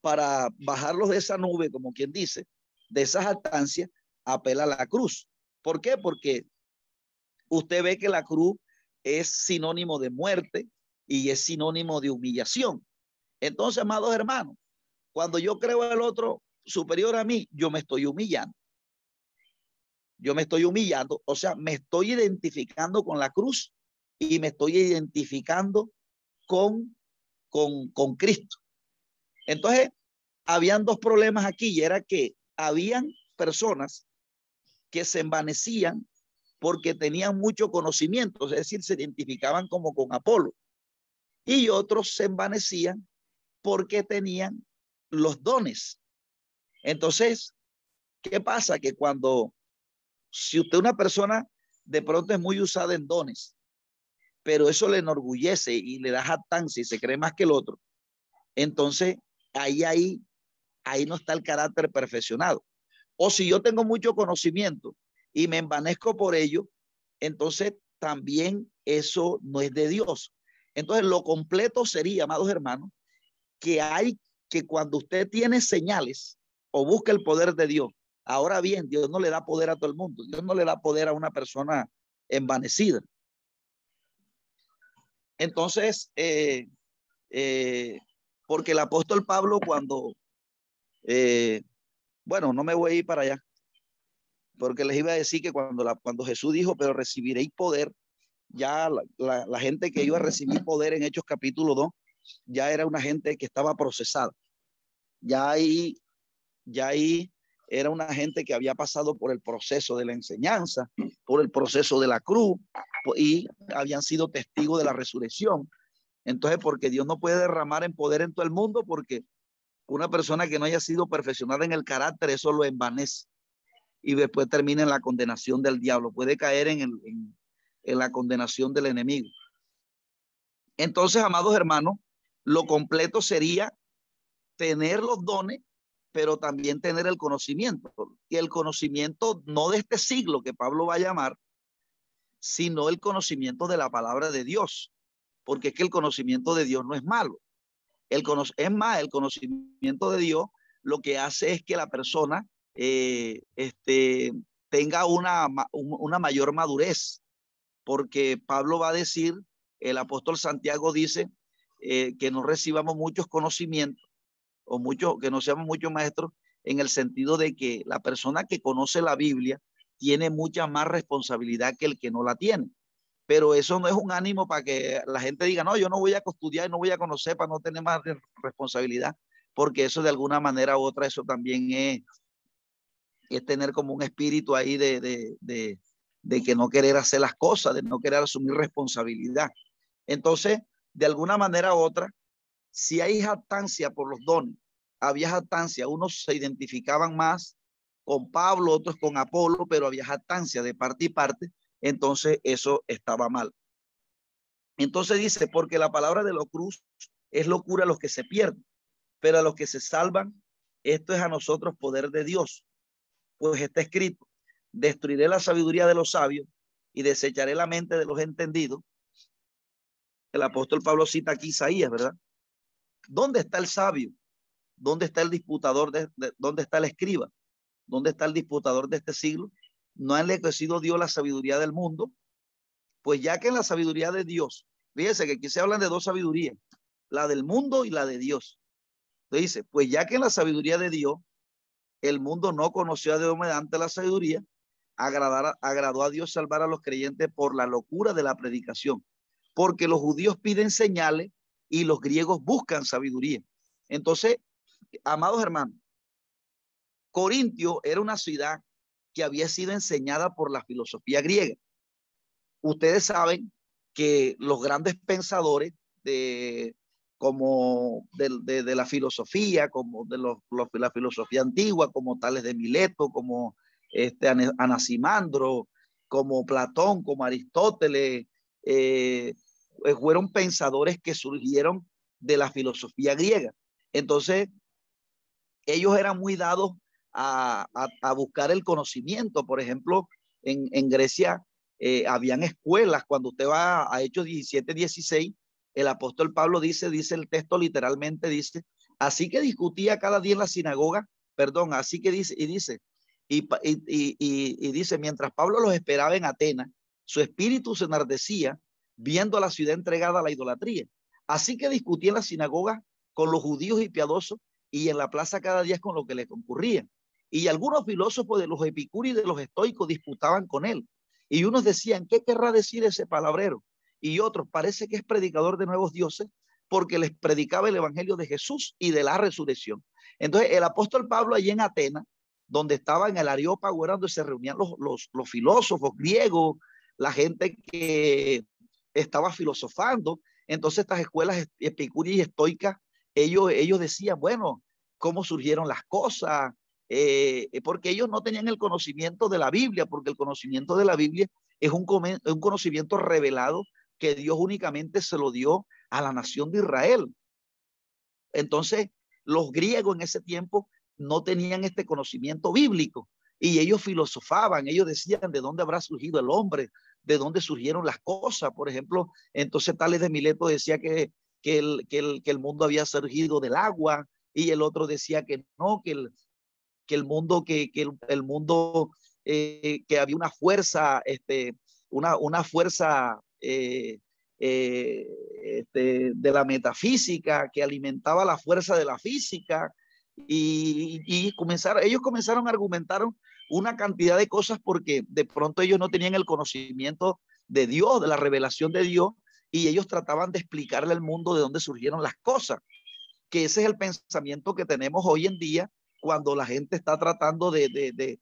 para bajarlos de esa nube, como quien dice, de esa jactancia, apela a la cruz. ¿Por qué? Porque usted ve que la cruz es sinónimo de muerte y es sinónimo de humillación. Entonces, amados hermanos, cuando yo creo al otro superior a mí, yo me estoy humillando. Yo me estoy humillando, o sea, me estoy identificando con la cruz y me estoy identificando con, con, con Cristo. Entonces, habían dos problemas aquí y era que habían personas que se envanecían porque tenían mucho conocimiento, es decir, se identificaban como con Apolo. Y otros se envanecían porque tenían los dones. Entonces, ¿qué pasa? Que cuando, si usted una persona de pronto es muy usada en dones pero eso le enorgullece y le da jactancia y se cree más que el otro, entonces ahí, ahí, ahí no está el carácter perfeccionado. O si yo tengo mucho conocimiento y me envanezco por ello, entonces también eso no es de Dios. Entonces lo completo sería, amados hermanos, que hay que cuando usted tiene señales o busca el poder de Dios, ahora bien, Dios no le da poder a todo el mundo, Dios no le da poder a una persona envanecida. Entonces, eh, eh, porque el apóstol Pablo cuando eh, Bueno, no me voy a ir para allá, porque les iba a decir que cuando, cuando Jesús dijo, pero recibiréis poder, ya la, la, gente que iba a recibir poder en Hechos capítulo 2, ya era una gente que estaba procesada. Ya ahí, ya ahí era una gente que había pasado por el proceso de la enseñanza, por el proceso de la cruz y habían sido testigos de la resurrección. Entonces, porque Dios no puede derramar en poder en todo el mundo, porque una persona que no haya sido perfeccionada en el carácter, eso lo envanece y después termina en la condenación del diablo, puede caer en, en, en la condenación del enemigo. Entonces, amados hermanos, lo completo sería tener los dones pero también tener el conocimiento. Y el conocimiento no de este siglo que Pablo va a llamar, sino el conocimiento de la palabra de Dios, porque es que el conocimiento de Dios no es malo. El es más, el conocimiento de Dios lo que hace es que la persona eh, este, tenga una, mayor madurez, porque Pablo va a decir, el apóstol Santiago dice eh, que no recibamos muchos conocimientos, o mucho, que no seamos muchos maestros, en el sentido de que la persona que conoce la Biblia tiene mucha más responsabilidad que el que no la tiene. Pero eso no es un ánimo para que la gente diga, no, yo no voy a estudiar no voy a conocer para no tener más responsabilidad, porque eso de alguna manera u otra, eso también es, es tener como un espíritu ahí de, de, de, de que no querer hacer las cosas, de no querer asumir responsabilidad. Entonces, de alguna manera u otra, si hay jactancia por los dones, había jactancia, unos se identificaban más con Pablo, otros con Apolo, pero había jactancia de parte y parte, entonces eso estaba mal. Entonces dice, porque la palabra de la cruz es locura a los que se pierden, pero a los que se salvan, esto es a nosotros poder de Dios. Pues está escrito, destruiré la sabiduría de los sabios y desecharé la mente de los entendidos. El apóstol Pablo cita aquí Isaías, ¿verdad? ¿Dónde está el sabio? ¿Dónde está el disputador? De, ¿Dónde está el escriba? ¿Dónde está el disputador de este siglo? ¿No ha enriquecido Dios la sabiduría del mundo? Pues ya que en la sabiduría de Dios, fíjese que aquí se hablan de dos sabidurías, la del mundo y la de Dios. dice, pues ya que en la sabiduría de Dios, el mundo no conoció a Dios mediante la sabiduría, agradó a Dios salvar a los creyentes por la locura de la predicación. Porque los judíos piden señales y los griegos buscan sabiduría. Entonces, amados hermanos, Corintio era una ciudad que había sido enseñada por la filosofía griega. Ustedes saben que los grandes pensadores de como de, de, la filosofía, como de los, la filosofía antigua, como tales de Mileto, como este Anaximandro, como Platón, como Aristóteles, eh, eh, fueron pensadores que surgieron de la filosofía griega. Entonces, ellos eran muy dados a, buscar el conocimiento. Por ejemplo, en, Grecia eh, habían escuelas. Cuando usted va a Hechos 17, 16, el apóstol Pablo dice, dice el texto literalmente, dice, así que discutía cada día en la sinagoga, perdón, así que dice, y dice, y, y, dice, mientras Pablo los esperaba en Atenas, su espíritu se enardecía viendo a la ciudad entregada a la idolatría. Así que discutía en la sinagoga con los judíos y piadosos y en la plaza cada día con lo que le concurrían. Y algunos filósofos de los epicúreos y de los estoicos disputaban con él. Y unos decían, ¿qué querrá decir ese palabrero? Y otros, parece que es predicador de nuevos dioses porque les predicaba el evangelio de Jesús y de la resurrección. Entonces, el apóstol Pablo allí en Atenas, donde estaba en el Areópago, era donde se reunían los, los, los filósofos griegos, la gente que estaba filosofando. Entonces estas escuelas epicúreas y estoicas, ellos, ellos decían, bueno, ¿cómo surgieron las cosas? Eh, porque ellos no tenían el conocimiento de la Biblia, porque el conocimiento de la Biblia es un, un conocimiento revelado que Dios únicamente se lo dio a la nación de Israel. Entonces, los griegos en ese tiempo no tenían este conocimiento bíblico y ellos filosofaban, ellos decían de dónde habrá surgido el hombre, de dónde surgieron las cosas. Por ejemplo, entonces Tales de Mileto decía que, que, el, que, el, que el mundo había surgido del agua y el otro decía que no, que el, que el mundo, que, el, mundo, eh, que había una fuerza, este, una, una fuerza eh, eh, este, de la metafísica que alimentaba la fuerza de la física Y, y comenzaron, ellos comenzaron a argumentar una cantidad de cosas porque de pronto ellos no tenían el conocimiento de Dios, de la revelación de Dios, y ellos trataban de explicarle al mundo de dónde surgieron las cosas. Que ese es el pensamiento que tenemos hoy en día cuando la gente está tratando de, de,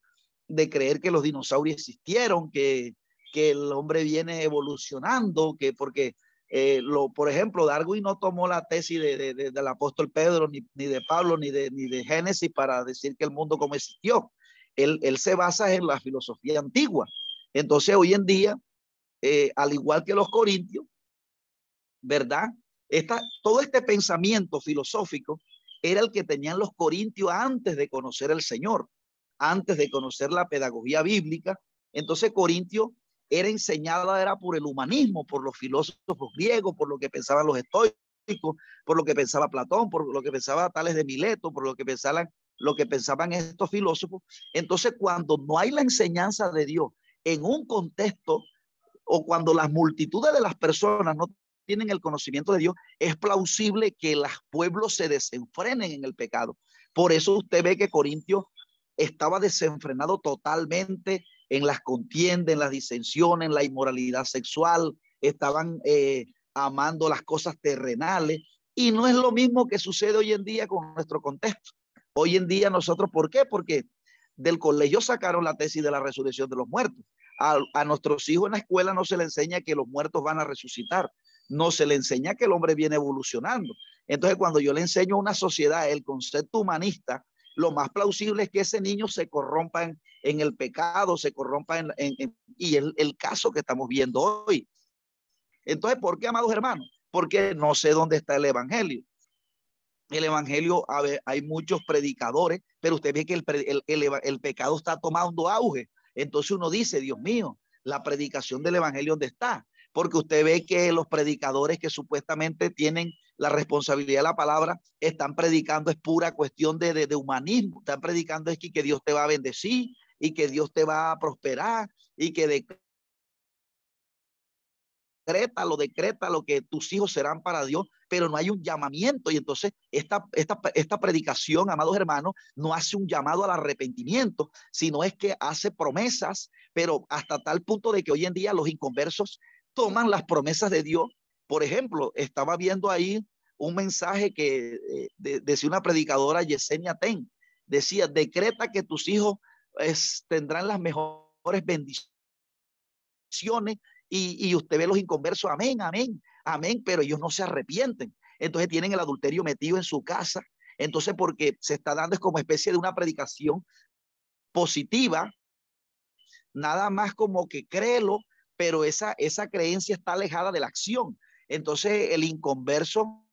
de, creer que los dinosaurios existieron, que, que el hombre viene evolucionando, que porque eh, lo, por ejemplo, Darwin no tomó la tesis de, de, del apóstol Pedro, ni, ni, de Pablo, ni de, ni de Génesis para decir que el mundo como existió. Él, él se basa en la filosofía antigua. Entonces, hoy en día, eh, al igual que los corintios, ¿verdad? Esta, todo este pensamiento filosófico era el que tenían los corintios antes de conocer el Señor, antes de conocer la pedagogía bíblica. Entonces, Corintio era enseñada era por el humanismo, por los filósofos griegos, por lo que pensaban los estoicos, por lo que pensaba Platón, por lo que pensaba Tales de Mileto, por lo que pensaban lo que pensaban estos filósofos. Entonces, cuando no hay la enseñanza de Dios en un contexto o cuando las multitudes de las personas no tienen el conocimiento de Dios, es plausible que los pueblos se desenfrenen en el pecado. Por eso usted ve que Corintio estaba desenfrenado totalmente en las contiendas, en las disensiones, en la inmoralidad sexual, estaban eh, amando las cosas terrenales. Y no es lo mismo que sucede hoy en día con nuestro contexto. Hoy en día nosotros, ¿por qué? Porque del colegio sacaron la tesis de la resurrección de los muertos. A, a, nuestros hijos en la escuela no se le enseña que los muertos van a resucitar, no se le enseña que el hombre viene evolucionando. Entonces, cuando yo le enseño a una sociedad el concepto humanista, lo más plausible es que ese niño se corrompa en, en el pecado, se corrompa en, en y el, el caso que estamos viendo hoy. Entonces, ¿por qué, amados hermanos? Porque no sé dónde está el evangelio. El evangelio, hay muchos predicadores, pero usted ve que el, el, el, el pecado está tomando auge. Entonces uno dice, Dios mío, la predicación del evangelio, ¿dónde está? Porque usted ve que los predicadores que supuestamente tienen la responsabilidad de la palabra, están predicando es pura cuestión de, de, de humanismo, están predicando es que, que, Dios te va a bendecir y que Dios te va a prosperar y que de decreta, lo decreta, lo que tus hijos serán para Dios, pero no hay un llamamiento. Y entonces esta, esta, esta predicación, amados hermanos, no hace un llamado al arrepentimiento, sino es que hace promesas, pero hasta tal punto de que hoy en día los inconversos toman las promesas de Dios. Por ejemplo, estaba viendo ahí un mensaje que eh, de, decía una predicadora, Yesenia Ten, decía, decreta que tus hijos tendrán las mejores bendiciones y, y, usted ve los inconversos, amén, amén, amén, pero ellos no se arrepienten. Entonces tienen el adulterio metido en su casa. Entonces, porque se está dando es como especie de una predicación positiva, nada más como que créelo, pero esa, esa creencia está alejada de la acción. Entonces, el inconverso,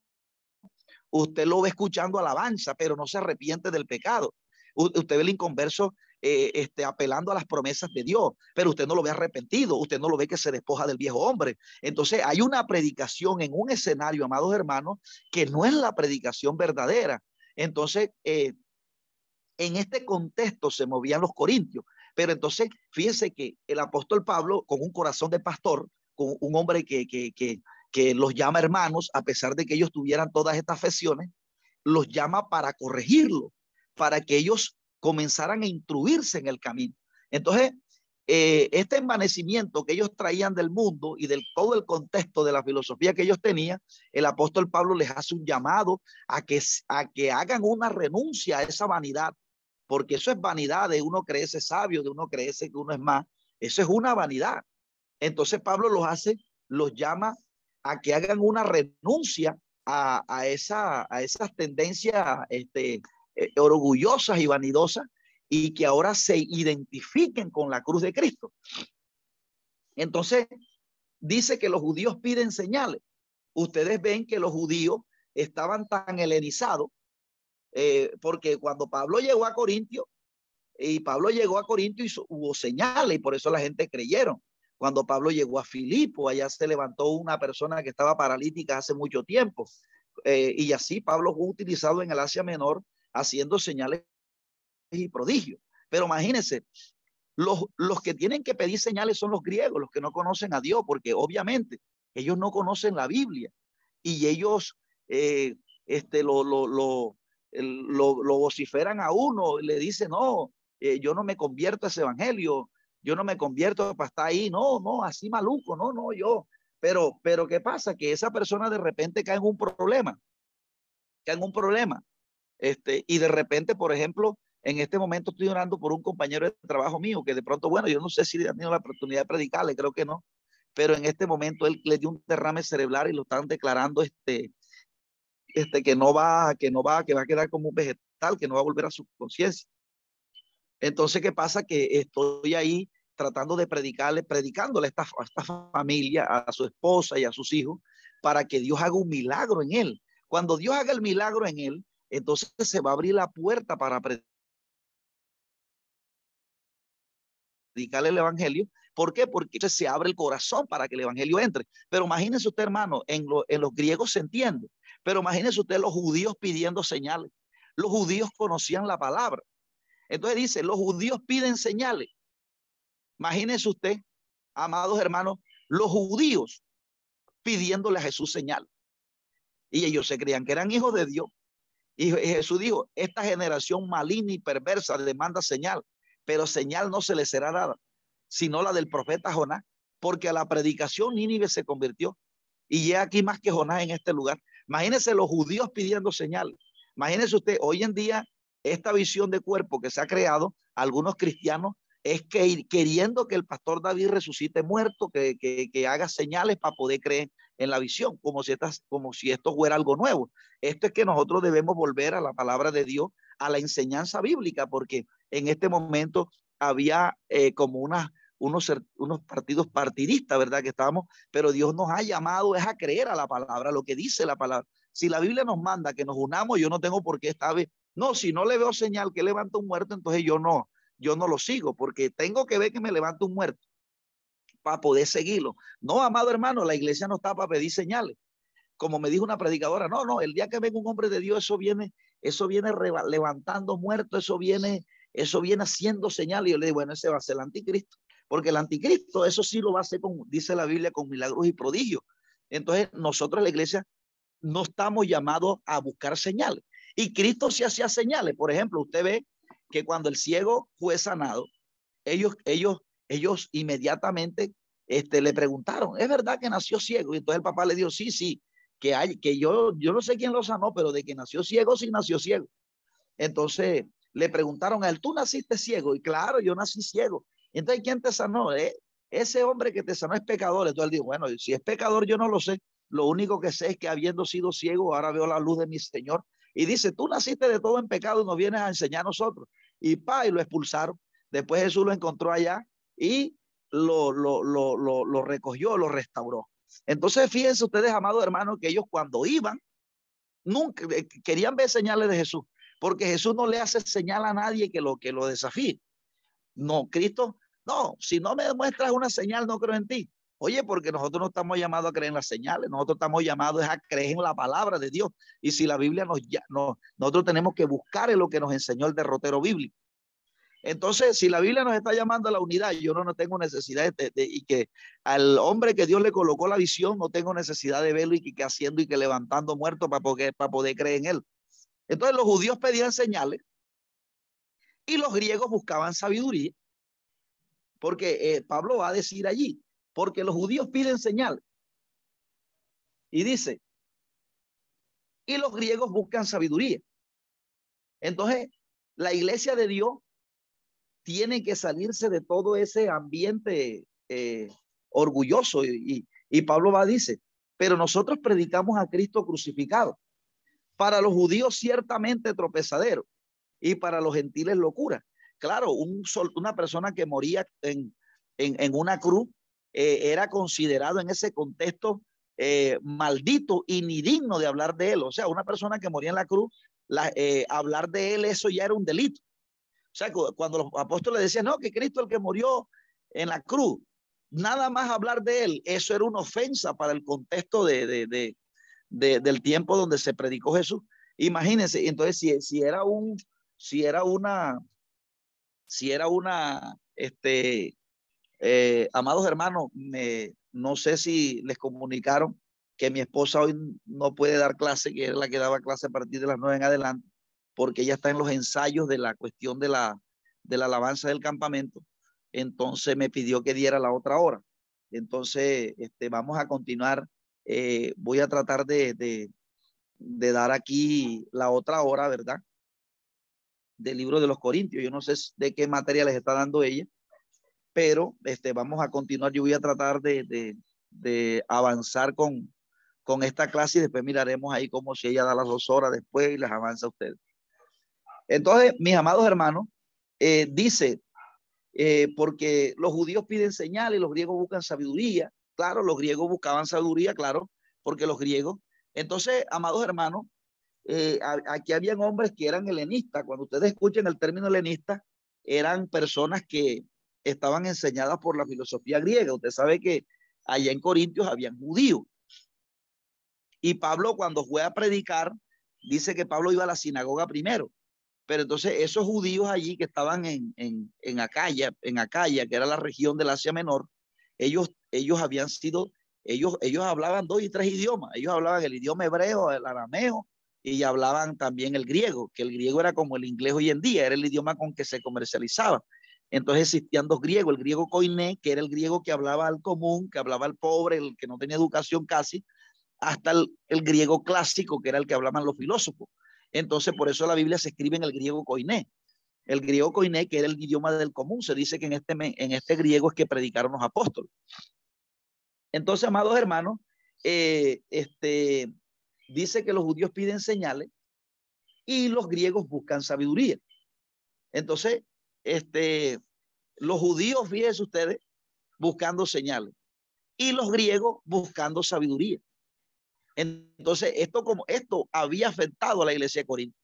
usted lo ve escuchando alabanza, pero no se arrepiente del pecado. Usted ve el inconverso eh, este, apelando a las promesas de Dios, pero usted no lo ve arrepentido, usted no lo ve que se despoja del viejo hombre. Entonces hay una predicación en un escenario, amados hermanos, que no es la predicación verdadera. Entonces, eh, en este contexto se movían los corintios, pero entonces fíjense que el apóstol Pablo, con un corazón de pastor, con un hombre que, que, que, los llama hermanos, a pesar de que ellos tuvieran todas estas afecciones, los llama para corregirlo, para que ellos comenzaran a instruirse en el camino. Entonces, eh, este envanecimiento que ellos traían del mundo y del todo el contexto de la filosofía que ellos tenían, el apóstol Pablo les hace un llamado a que, a que hagan una renuncia a esa vanidad, porque eso es vanidad de uno creerse sabio, de uno creerse que uno es más, eso es una vanidad. Entonces Pablo los hace, los llama a que hagan una renuncia a, a, esa, a esas tendencias este, eh, orgullosas y vanidosas y que ahora se identifiquen con la cruz de Cristo. Entonces, dice que los judíos piden señales. Ustedes ven que los judíos estaban tan helenizados eh, porque cuando Pablo llegó a Corintio, y Pablo llegó a Corintio y hubo señales y por eso la gente creyeron. Cuando Pablo llegó a Filipo, allá se levantó una persona que estaba paralítica hace mucho tiempo. Eh, y así Pablo fue utilizado en el Asia Menor haciendo señales y prodigios. Pero imagínense, los, los que tienen que pedir señales son los griegos, los que no conocen a Dios, porque obviamente ellos no conocen la Biblia y ellos eh, este, lo, lo, lo lo, vociferan a uno, le dicen, no, eh, yo no me convierto a ese evangelio, yo no me convierto para estar ahí, no, no, así maluco, no, no, yo. Pero, pero ¿qué pasa? Que esa persona de repente cae en un problema, cae en un problema. Este, y de repente, por ejemplo, en este momento estoy orando por un compañero de trabajo mío que de pronto, bueno, yo no sé si ha tenido la oportunidad de predicarle, creo que no, pero en este momento él le dio un derrame cerebral y lo están declarando este, este, que no va, que no va, que va a quedar como un vegetal, que no va a volver a su conciencia. Entonces, ¿qué pasa? Que estoy ahí tratando de predicarle, predicándole a esta, a esta familia, a su esposa y a sus hijos, para que Dios haga un milagro en él. Cuando Dios haga el milagro en él, entonces se va a abrir la puerta para predicarle el evangelio. ¿Por qué? Porque se abre el corazón para que el evangelio entre. Pero imagínense usted, hermano, en, en los griegos se entiende. Pero imagínense usted los judíos pidiendo señales. Los judíos conocían la palabra. Entonces dice, los judíos piden señales. Imagínense usted, amados hermanos, los judíos pidiéndole a Jesús señal. Y ellos se creían que eran hijos de Dios. Y Jesús dijo, esta generación maligna y perversa demanda señal, pero señal no se le será dada, sino la del profeta Jonás, porque a la predicación Nínive se convirtió. Y ya aquí más que Jonás en este lugar. Imagínense los judíos pidiendo señales. Imagínense usted, hoy en día, esta visión de cuerpo que se ha creado, algunos cristianos, es que queriendo que el pastor David resucite muerto, que, que, haga señales para poder creer en la visión, como si, como si esto fuera algo nuevo. Esto es que nosotros debemos volver a la palabra de Dios, a la enseñanza bíblica, porque en este momento había eh, como una, unos, unos partidos partidistas, ¿verdad? Que estábamos, pero Dios nos ha llamado es a creer a la palabra, lo que dice la palabra. Si la Biblia nos manda que nos unamos, yo no tengo por qué estar. No, si no le veo señal que levanta un muerto, entonces yo no, yo no lo sigo, porque tengo que ver que me levante un muerto para poder seguirlo. No, amado hermano, la iglesia no está para pedir señales. Como me dijo una predicadora, no, no, el día que venga un hombre de Dios, eso viene, eso viene levantando muertos, eso viene, eso viene haciendo señales. Y yo le digo, bueno, ese va a ser el anticristo. Porque el anticristo, eso sí lo va a hacer, dice la Biblia, con milagros y prodigios. Entonces, nosotros, la iglesia, no estamos llamados a buscar señales. Y Cristo sí hacía señales. Por ejemplo, usted ve que cuando el ciego fue sanado, ellos, ellos, ellos inmediatamente este, le preguntaron, ¿es verdad que nació ciego? Y entonces el papá le dijo, sí, sí, que hay, que yo, yo no sé quién lo sanó, pero de que nació ciego, sí nació ciego. Entonces le preguntaron a él, ¿tú naciste ciego? Y claro, yo nací ciego. Entonces, ¿quién te sanó? Eh, ese hombre que te sanó es pecador. Entonces él dijo, bueno, si es pecador, yo no lo sé. Lo único que sé es que habiendo sido ciego, ahora veo la luz de mi Señor. Y dice, tú naciste de todo en pecado y nos vienes a enseñar a nosotros. Y pa, y lo expulsaron. Después Jesús lo encontró allá y lo, lo, lo, lo, lo recogió, lo restauró. Entonces, fíjense ustedes, amados hermanos, que ellos cuando iban, nunca eh, querían ver señales de Jesús, porque Jesús no le hace señal a nadie que lo, que lo desafíe. No, Cristo no, si no me demuestras una señal, no creo en ti. Oye, porque nosotros no estamos llamados a creer en las señales, nosotros estamos llamados a creer en la palabra de Dios. Y si la Biblia nos, no, nosotros tenemos que buscar en lo que nos enseñó el derrotero bíblico. Entonces, si la Biblia nos está llamando a la unidad, yo no, no tengo necesidad de, y que al hombre que Dios le colocó la visión, no tengo necesidad de verlo y que, haciendo y que levantando muertos para poder, para poder creer en él. Entonces, los judíos pedían señales y los griegos buscaban sabiduría porque eh, Pablo va a decir allí, porque los judíos piden señal. Y dice, y los griegos buscan sabiduría. Entonces, la iglesia de Dios tiene que salirse de todo ese ambiente eh, orgulloso. Y, y Pablo va a decir, pero nosotros predicamos a Cristo crucificado. Para los judíos ciertamente tropezadero y para los gentiles locura claro, un una persona que moría en, en, una cruz eh, era considerado en ese contexto eh, maldito y ni digno de hablar de él. O sea, una persona que moría en la cruz, eh, hablar de él, eso ya era un delito. O sea, cuando los apóstoles decían, no, que Cristo el que murió en la cruz, nada más hablar de él, eso era una ofensa para el contexto de, de, de, del tiempo donde se predicó Jesús. Imagínense, entonces si, si era un, si era una, si era una, este, eh, amados hermanos, me, no sé si les comunicaron que mi esposa hoy no puede dar clase, que era la que daba clase a partir de las nueve en adelante. porque ella está en los ensayos de la cuestión de la, de la alabanza del campamento. Entonces me pidió que diera la otra hora. Entonces, este, vamos a continuar. Eh, voy a tratar de, de, de dar aquí la otra hora, ¿verdad? Del libro de los Corintios. Yo no sé de qué materia les está dando ella, pero este, vamos a continuar. Yo voy a tratar de, de, avanzar con, con esta clase y después miraremos ahí cómo si ella da las dos horas después y les avanza a ustedes. Entonces, mis amados hermanos, eh, dice, eh, porque los judíos piden señales, los griegos buscan sabiduría. Claro, los griegos buscaban sabiduría, claro, porque los griegos. Entonces, amados hermanos, eh, aquí habían hombres que eran helenistas. Cuando ustedes escuchen el término helenista, eran personas que estaban enseñadas por la filosofía griega. Usted sabe que allá en Corintios habían judíos. Y Pablo cuando fue a predicar, dice que Pablo iba a la sinagoga primero. Pero entonces esos judíos allí que estaban en, en, en Acaya, en Acaya, que era la región del Asia Menor, ellos, ellos habían sido, ellos, ellos hablaban dos y tres idiomas. Ellos hablaban el idioma hebreo, el arameo, y hablaban también el griego, que el griego era como el inglés hoy en día, era el idioma con que se comercializaba. Entonces existían dos griegos, el griego koiné, que era el griego que hablaba al común, que hablaba al pobre, el que no tenía educación casi, hasta el, griego clásico, que era el que hablaban los filósofos. Entonces, por eso la Biblia se escribe en el griego koiné. El griego koiné, que era el idioma del común, se dice que en este, en este griego es que predicaron los apóstoles. Entonces, amados hermanos, eh, este, dice que los judíos piden señales y los griegos buscan sabiduría. Entonces, este, los judíos, fíjense ustedes, buscando señales y los griegos buscando sabiduría. Entonces, esto como esto había afectado a la iglesia de Corinto,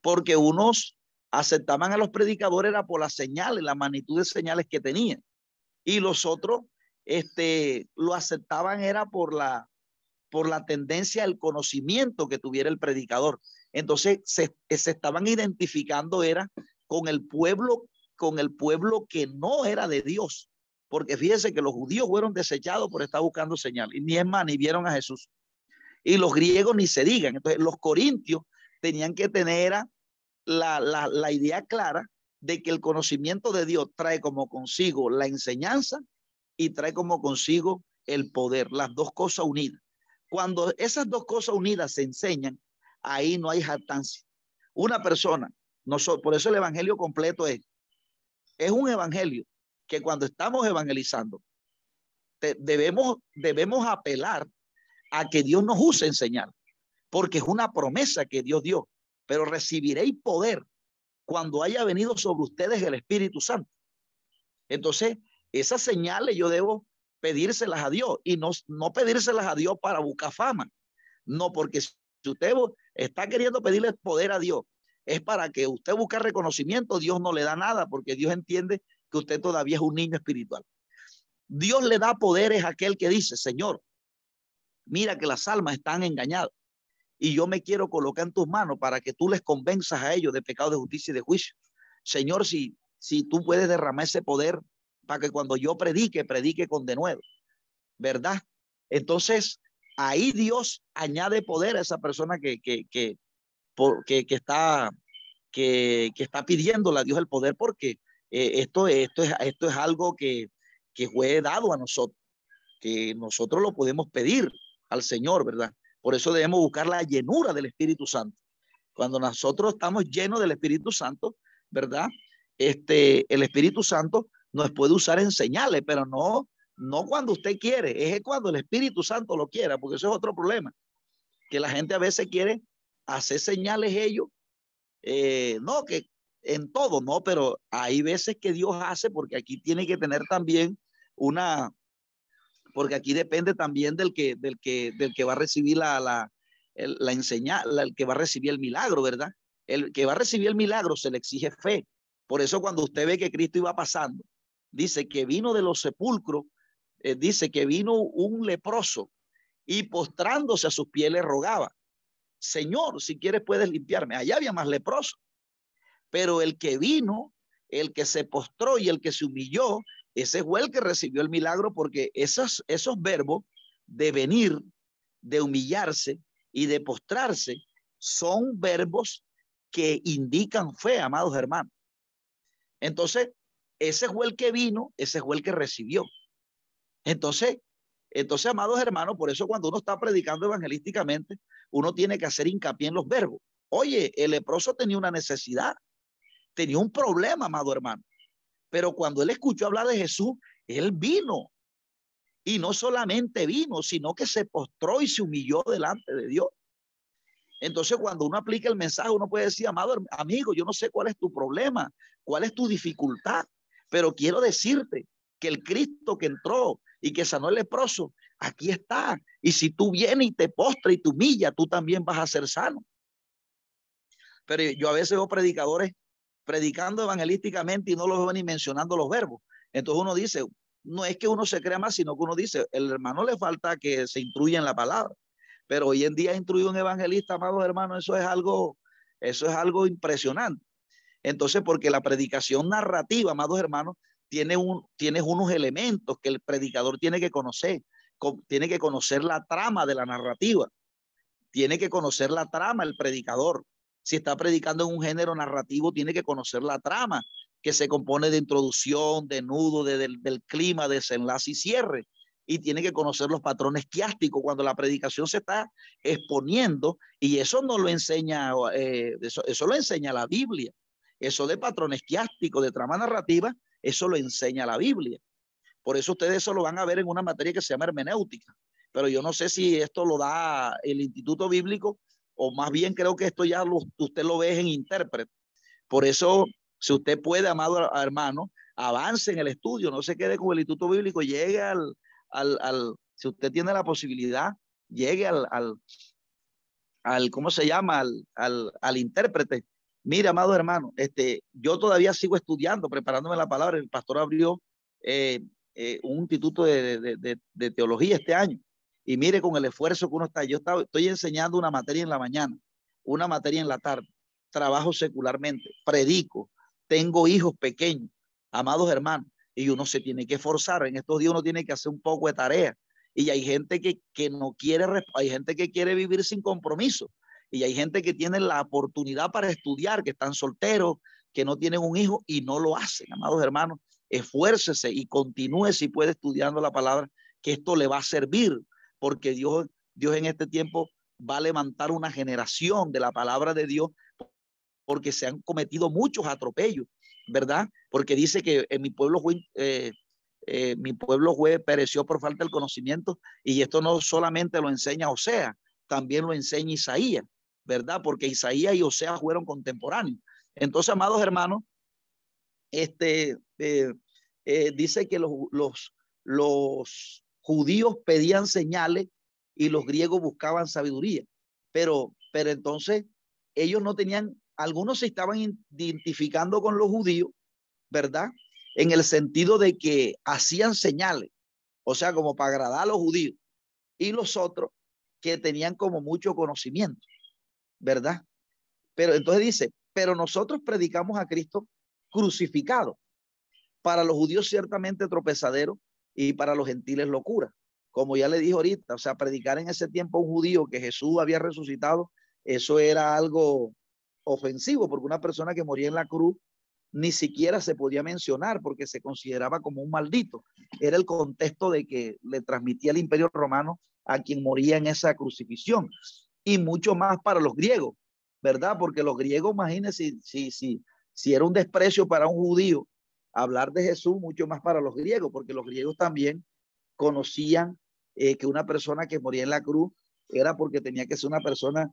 porque unos aceptaban a los predicadores era por las señales, la magnitud de señales que tenían, y los otros este lo aceptaban era por la por la tendencia al conocimiento que tuviera el predicador. Entonces se, se estaban identificando era con el pueblo con el pueblo que no era de Dios, porque fíjense que los judíos fueron desechados por estar buscando señales, y ni es más, ni vieron a Jesús. Y los griegos ni se digan. Entonces, los corintios tenían que tener la, la, la idea clara de que el conocimiento de Dios trae como consigo la enseñanza y trae como consigo el poder, las dos cosas unidas. Cuando esas dos cosas unidas se enseñan, ahí no hay jactancia. Una persona, por eso el evangelio completo es, es un evangelio que cuando estamos evangelizando, debemos, debemos apelar a que Dios nos use enseñar, porque es una promesa que Dios dio, pero recibiréis poder cuando haya venido sobre ustedes el Espíritu Santo. Entonces, esas señales yo debo pedírselas a Dios y no, no pedírselas a Dios para buscar fama. No, porque si usted está queriendo pedirle poder a Dios, es para que usted busque reconocimiento, Dios no le da nada porque Dios entiende que usted todavía es un niño espiritual. Dios le da poderes a aquel que dice, Señor, mira que las almas están engañadas y yo me quiero colocar en tus manos para que tú les convenzas a ellos de pecado, de justicia y de juicio. Señor, si, si tú puedes derramar ese poder para que cuando yo predique, predique con de nuevo, ¿verdad? Entonces, ahí Dios añade poder a esa persona que, que, que, que, que está, que, que está pidiéndole a Dios el poder porque eh, esto, esto, es, esto es algo que, que fue dado a nosotros, que nosotros lo podemos pedir al Señor, ¿verdad? Por eso debemos buscar la llenura del Espíritu Santo. Cuando nosotros estamos llenos del Espíritu Santo, ¿verdad? Este, el Espíritu Santo nos puede usar en señales, pero no, no cuando usted quiere, es cuando el Espíritu Santo lo quiera, porque eso es otro problema, que la gente a veces quiere hacer señales ellos, eh, no, que en todo, no, pero hay veces que Dios hace, porque aquí tiene que tener también una, porque aquí depende también del que, del que, del que va a recibir la, la, la el que va a recibir el milagro, ¿verdad? El que va a recibir el milagro se le exige fe. Por eso cuando usted ve que Cristo iba pasando, dice que vino de los sepulcros, eh, dice que vino un leproso y postrándose a sus pies le rogaba, Señor, si quieres puedes limpiarme. Allá había más leproso. Pero el que vino, el que se postró y el que se humilló, ese fue el que recibió el milagro porque esos, esos verbos de venir, de humillarse y de postrarse son verbos que indican fe, amados hermanos. Entonces, ese fue el que vino, ese fue el que recibió. Entonces, entonces, amados hermanos, por eso cuando uno está predicando evangelísticamente, uno tiene que hacer hincapié en los verbos. Oye, el leproso tenía una necesidad, tenía un problema, amado hermano. Pero cuando él escuchó hablar de Jesús, él vino. Y no solamente vino, sino que se postró y se humilló delante de Dios. Entonces, cuando uno aplica el mensaje, uno puede decir, amado amigo, yo no sé cuál es tu problema, cuál es tu dificultad, pero quiero decirte que el Cristo que entró y que sanó el leproso, aquí está. Y si tú vienes y te postras y te humillas, tú también vas a ser sano. Pero yo a veces veo predicadores predicando evangelísticamente y no los veo ni mencionando los verbos. Entonces uno dice, no es que uno se crea más, sino que uno dice, el hermano le falta que se instruya en la palabra. Pero hoy en día instruir un evangelista, amados hermanos, eso es algo, eso es algo impresionante. Entonces, porque la predicación narrativa, amados hermanos, tiene, un, unos elementos que el predicador tiene que conocer. Tiene que conocer la trama de la narrativa. Tiene que conocer la trama el predicador. Si está predicando en un género narrativo, tiene que conocer la trama, que se compone de introducción, de nudo, de, del, del clima, desenlace y cierre. Y tiene que conocer los patrones quiásticos cuando la predicación se está exponiendo. Y eso no lo enseña, eh, eso lo enseña la Biblia. Eso de patrones quiásticos, de trama narrativa, eso lo enseña la Biblia. Por eso ustedes eso lo van a ver en una materia que se llama hermenéutica. Pero yo no sé si esto lo da el Instituto Bíblico o más bien creo que esto ya usted lo ve en intérprete. Por eso, si usted puede, amado hermano, avance en el estudio, no se quede con el Instituto Bíblico, llegue al, al, al si usted tiene la posibilidad, llegue al, al, al ¿cómo se llama? Al, al, al intérprete. Mire, amado hermano, este, yo todavía sigo estudiando, preparándome la palabra. El pastor abrió eh, eh, un instituto de, de, de, de teología este año y mire con el esfuerzo que uno está. Yo estoy enseñando una materia en la mañana, una materia en la tarde, trabajo secularmente, predico, tengo hijos pequeños, amados hermanos, y uno se tiene que esforzar. En estos días uno tiene que hacer un poco de tarea. Y hay gente que, que no quiere, hay gente que quiere vivir sin compromiso. Y hay gente que tiene la oportunidad para estudiar, que están solteros, que no tienen un hijo y no lo hacen, amados hermanos. Esfuércese y continúe si puede estudiando la palabra, que esto le va a servir porque Dios, Dios en este tiempo va a levantar una generación de la palabra de Dios porque se han cometido muchos atropellos, ¿verdad? Porque dice que en mi pueblo fue, eh, eh, mi pueblo pereció por falta del conocimiento y esto no solamente lo enseña Osea, también lo enseña Isaías, ¿verdad? Porque Isaías y Osea fueron contemporáneos. Entonces, amados hermanos, este, eh, dice que los, los, los judíos pedían señales y los griegos buscaban sabiduría. Pero, pero entonces ellos no tenían, algunos se estaban identificando con los judíos, ¿verdad? En el sentido de que hacían señales, o sea, como para agradar a los judíos, y los otros que tenían como mucho conocimiento, ¿verdad? Pero entonces dice, pero nosotros predicamos a Cristo crucificado. Para los judíos ciertamente tropezadero, y para los gentiles locura. Como ya le dije ahorita, o sea, predicar en ese tiempo a un judío que Jesús había resucitado, eso era algo ofensivo, porque una persona que moría en la cruz ni siquiera se podía mencionar porque se consideraba como un maldito. Era el contexto de que le transmitía el imperio romano a quien moría en esa crucifixión. Y mucho más para los griegos, ¿verdad? Porque los griegos, imagínense si, si, si era un desprecio para un judío hablar de Jesús mucho más para los griegos, porque los griegos también conocían eh, que una persona que moría en la cruz era porque tenía que ser una persona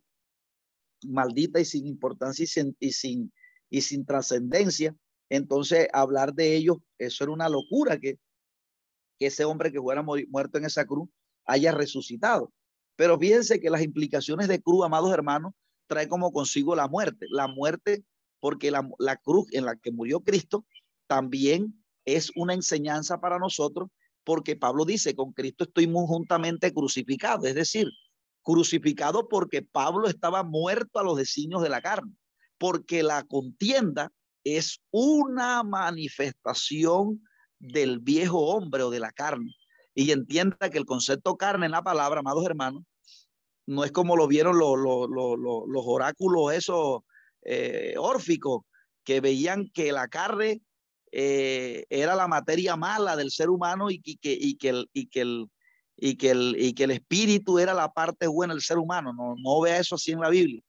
maldita y sin importancia y sin, y sin, y sin trascendencia. Entonces, hablar de ellos, eso era una locura que, que ese hombre que fuera muerto en esa cruz haya resucitado. Pero fíjense que las implicaciones de cruz, amados hermanos, trae como consigo la muerte. La muerte, porque la, la cruz en la que murió Cristo también es una enseñanza para nosotros porque Pablo dice, con Cristo estoy muy juntamente crucificado, es decir, crucificado porque Pablo estaba muerto a los designios de la carne, porque la contienda es una manifestación del viejo hombre o de la carne. Y entienda que el concepto carne en la palabra, amados hermanos, no es como lo vieron los, los, los, los oráculos esos eh, órficos que veían que la carne eh, era la materia mala del ser humano y, que, y, que, el, y, que el, y, que el, y que el espíritu era la parte buena del ser humano. No, no vea eso así en la Biblia.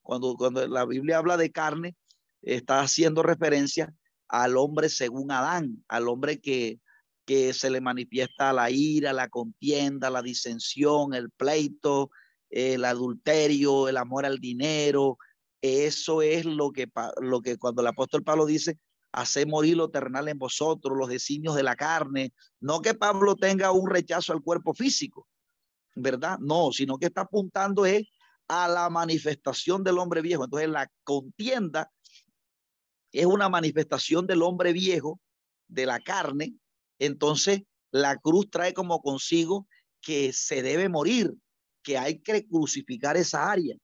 Cuando, cuando la Biblia habla de carne, está haciendo referencia al hombre según Adán, al hombre que, que se le manifiesta la ira, la contienda, la disensión, el pleito, el adulterio, el amor al dinero. Eso es lo que, cuando el apóstol Pablo dice, hace morir lo terrenal en vosotros, los designios de la carne. No que Pablo tenga un rechazo al cuerpo físico, ¿verdad? No, sino que está apuntando a la manifestación del hombre viejo. Entonces la contienda es una manifestación del hombre viejo, de la carne. Entonces la cruz trae como consigo que se debe morir, que hay que crucificar esa área,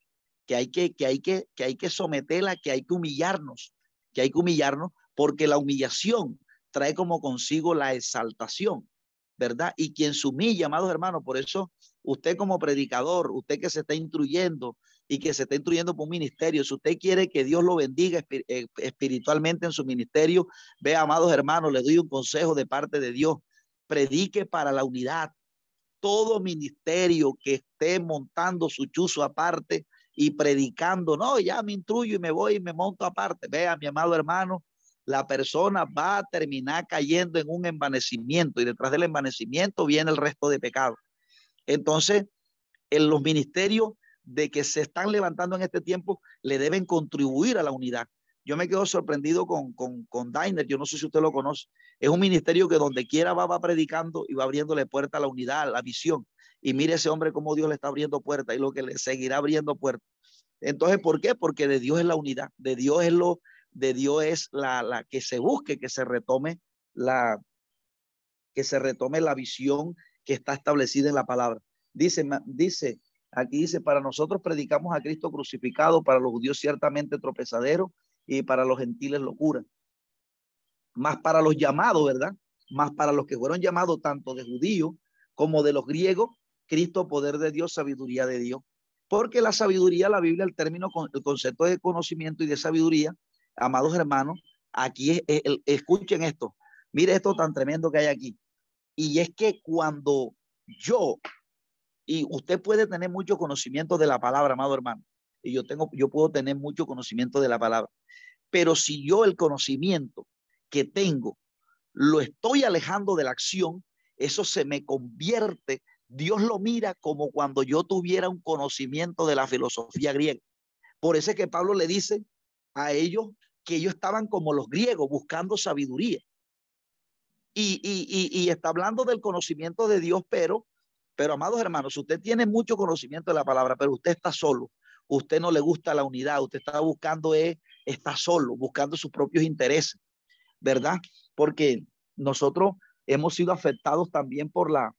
que hay que, que hay que, que hay que someterla, que hay que humillarnos, que hay que humillarnos porque la humillación trae como consigo la exaltación, ¿verdad? Y quien se humilla, amados hermanos, por eso usted como predicador, usted que se está instruyendo y que se está instruyendo por un ministerio, si usted quiere que Dios lo bendiga eh, espiritualmente en su ministerio, vea, amados hermanos, le doy un consejo de parte de Dios, predique para la unidad. Todo ministerio que esté montando su chuzo aparte y predicando, no, ya me instruyo y me voy y me monto aparte. Vea, mi amado hermano, la persona va a terminar cayendo en un envanecimiento y detrás del envanecimiento viene el resto de pecado. Entonces, en los ministerios de que se están levantando en este tiempo le deben contribuir a la unidad. Yo me quedo sorprendido con, con, con Dainer, yo no sé si usted lo conoce. Es un ministerio que donde quiera va, va predicando y va abriéndole puerta a la unidad, a la visión. Y mire ese hombre cómo Dios le está abriendo puerta y lo que le seguirá abriendo puerta. Entonces, ¿por qué? Porque de Dios es la unidad, de Dios es lo, de Dios es la, la que se busque, que se retome la, que se retome la visión que está establecida en la palabra. Dice, dice, aquí dice, para nosotros predicamos a Cristo crucificado, para los judíos ciertamente tropezadero y para los gentiles locura. Más para los llamados, ¿verdad? Más para los que fueron llamados tanto de judíos como de los griegos, Cristo, poder de Dios, sabiduría de Dios. Porque la sabiduría, la Biblia, el término, el concepto de conocimiento y de sabiduría, amados hermanos, aquí escuchen esto. Mire esto tan tremendo que hay aquí. Y es que cuando yo, y usted puede tener mucho conocimiento de la palabra, amado hermano, y yo tengo, yo puedo tener mucho conocimiento de la palabra, pero si yo el conocimiento que tengo lo estoy alejando de la acción, eso se me convierte, Dios lo mira como cuando yo tuviera un conocimiento de la filosofía griega. Por eso es que Pablo le dice a ellos que ellos estaban como los griegos buscando sabiduría. Y, y, está hablando del conocimiento de Dios, pero, pero amados hermanos, usted tiene mucho conocimiento de la palabra, pero usted está solo, usted no le gusta la unidad, usted está buscando, es, está solo, buscando sus propios intereses, ¿verdad? Porque nosotros hemos sido afectados también por la,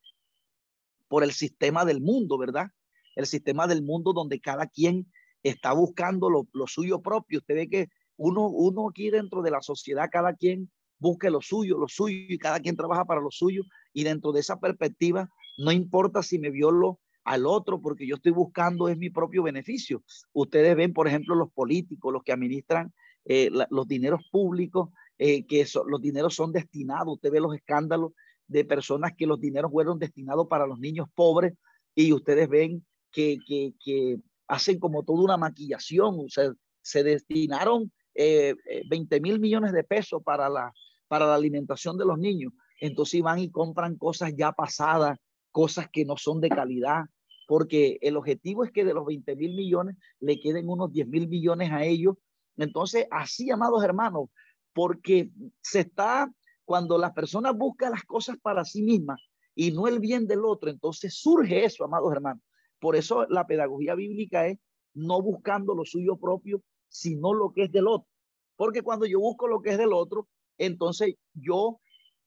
por el sistema del mundo, ¿verdad? El sistema del mundo donde cada quien está buscando lo, lo suyo propio. Usted ve que uno, uno aquí dentro de la sociedad, cada quien busque lo suyo, lo suyo, y cada quien trabaja para lo suyo. Y dentro de esa perspectiva, no importa si me violo al otro, porque yo estoy buscando es mi propio beneficio. Ustedes ven, por ejemplo, los políticos, los que administran eh, los dineros públicos, eh, que los dineros son destinados. Usted ve los escándalos de personas que los dineros fueron destinados para los niños pobres y ustedes ven que, que hacen como toda una maquillación, se destinaron 20 eh, mil millones de pesos para la, para la alimentación de los niños. Entonces van y compran cosas ya pasadas, cosas que no son de calidad, porque el objetivo es que de los 20 mil millones le queden unos 10 mil millones a ellos. Entonces, así, amados hermanos, porque se está, cuando las personas buscan las cosas para sí mismas y no el bien del otro, entonces surge eso, amados hermanos. Por eso la pedagogía bíblica es no buscando lo suyo propio, sino lo que es del otro. Porque cuando yo busco lo que es del otro, entonces yo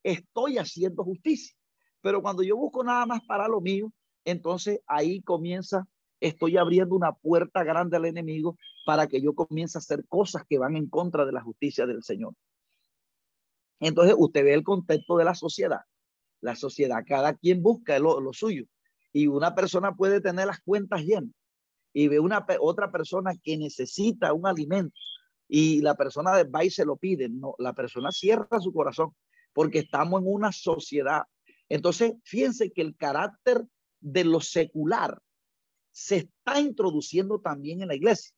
estoy haciendo justicia. Pero cuando yo busco nada más para lo mío, entonces ahí comienza, estoy abriendo una puerta grande al enemigo para que yo comience a hacer cosas que van en contra de la justicia del Señor. Entonces usted ve el contexto de la sociedad. La sociedad, cada quien busca lo, lo suyo. Y una persona puede tener las cuentas llenas y ve una otra persona que necesita un alimento y la persona va y se lo pide, no, la persona cierra su corazón porque estamos en una sociedad. Entonces, fíjense que el carácter de lo secular se está introduciendo también en la iglesia.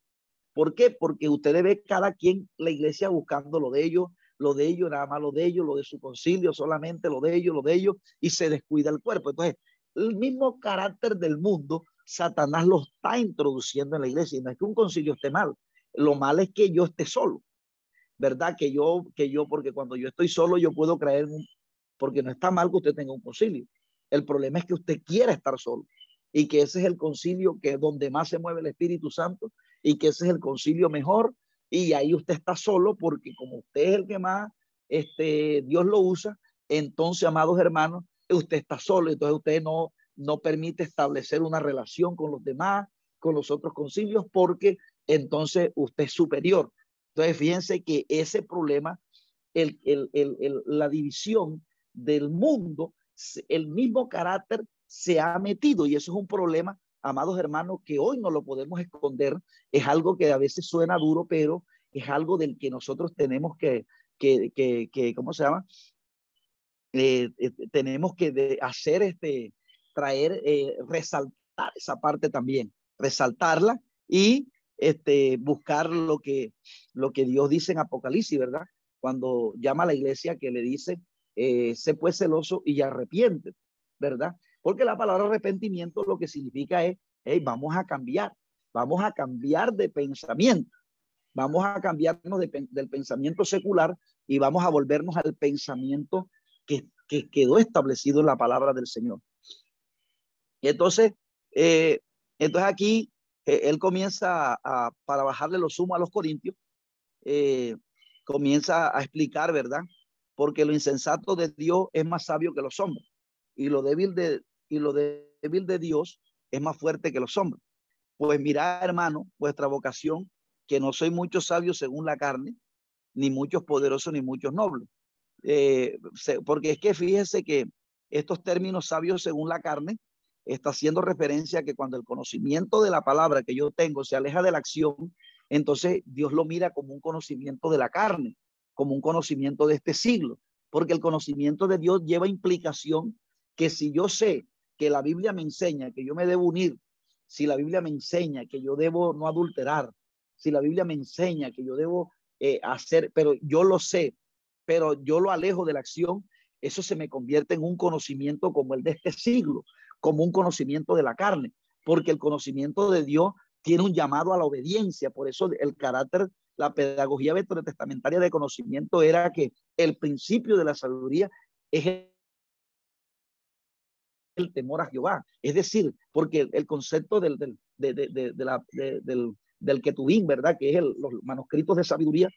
¿Por qué? Porque usted ve cada quien la iglesia buscando lo de ellos, lo de ellos, nada más lo de ellos, lo de su concilio, solamente lo de ellos, lo de ellos, y se descuida el cuerpo. Entonces, el mismo carácter del mundo, Satanás lo está introduciendo en la iglesia. Y no es que un concilio esté mal, lo mal es que yo esté solo, ¿verdad? Que yo, que yo, porque cuando yo estoy solo, yo puedo creer, porque no está mal que usted tenga un concilio. El problema es que usted quiera estar solo y que ese es el concilio que donde más se mueve el Espíritu Santo y que ese es el concilio mejor y ahí usted está solo porque como usted es el que más este, Dios lo usa, entonces, amados hermanos, usted está solo, entonces usted no, no permite establecer una relación con los demás, con los otros concilios, porque entonces usted es superior. Entonces, fíjense que ese problema, el, el, el, la división del mundo, el mismo carácter se ha metido y eso es un problema, amados hermanos, que hoy no lo podemos esconder. Es algo que a veces suena duro, pero es algo del que nosotros tenemos que, que, que, ¿cómo se llama? Eh, eh, tenemos que hacer este, traer, eh, resaltar esa parte también, resaltarla y este, buscar lo que, lo que Dios dice en Apocalipsis, ¿verdad? Cuando llama a la iglesia que le dice, eh, sé pues celoso y arrepiente, ¿verdad? Porque la palabra arrepentimiento lo que significa es, hey, vamos a cambiar, vamos a cambiar de pensamiento, vamos a cambiarnos del pensamiento secular y vamos a volvernos al pensamiento que, que quedó establecido en la palabra del Señor. Y entonces, eh, entonces aquí eh, él comienza a, para bajarle los sumos a los corintios, eh, comienza a explicar, ¿verdad? Porque lo insensato de Dios es más sabio que los hombres y lo débil de, y lo débil de Dios es más fuerte que los hombres. Pues mira, hermano, vuestra vocación, que no soy muchos sabios según la carne, ni muchos poderosos, ni muchos nobles. Eh, porque es que fíjese que estos términos sabios según la carne está haciendo referencia a que cuando el conocimiento de la palabra que yo tengo se aleja de la acción, entonces Dios lo mira como un conocimiento de la carne, como un conocimiento de este siglo, porque el conocimiento de Dios lleva implicación que si yo sé que la Biblia me enseña que yo me debo unir, si la Biblia me enseña que yo debo no adulterar, si la Biblia me enseña que yo debo eh, hacer, pero yo lo sé, pero yo lo alejo de la acción, eso se me convierte en un conocimiento como el de este siglo, como un conocimiento de la carne, porque el conocimiento de Dios tiene un llamado a la obediencia, por eso el carácter, la pedagogía veterotestamentaria de conocimiento era que el principio de la sabiduría es el temor a Jehová. Es decir, porque el, concepto del, del, de, de, de del, del ¿verdad? Que es los manuscritos de sabiduría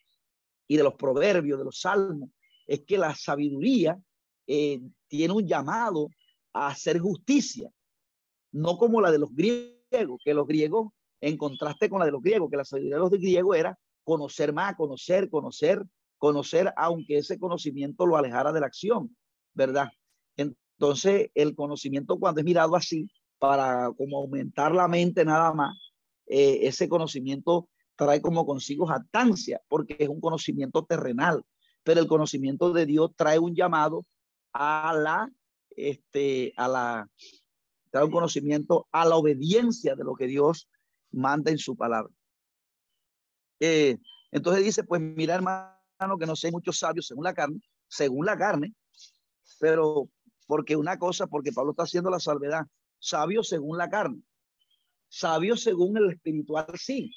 y de los proverbios, de los salmos, es que la sabiduría eh, tiene un llamado a hacer justicia, no como la de los griegos, que los griegos, en contraste con la de los griegos, que la sabiduría de los griegos era conocer más, conocer, conocer, conocer, aunque ese conocimiento lo alejara de la acción, ¿verdad? Entonces, el conocimiento cuando es mirado así, para como aumentar la mente nada más, eh, ese conocimiento trae como consigo jactancia, porque es un conocimiento terrenal, pero el conocimiento de Dios trae un llamado a la, este, a la, trae un conocimiento a la obediencia de lo que Dios manda en su palabra. Eh, entonces dice, pues mira hermano, que no sé muchos sabios según la carne, según la carne, pero porque una cosa, porque Pablo está haciendo la salvedad, sabio según la carne, sabio según el espiritual sí,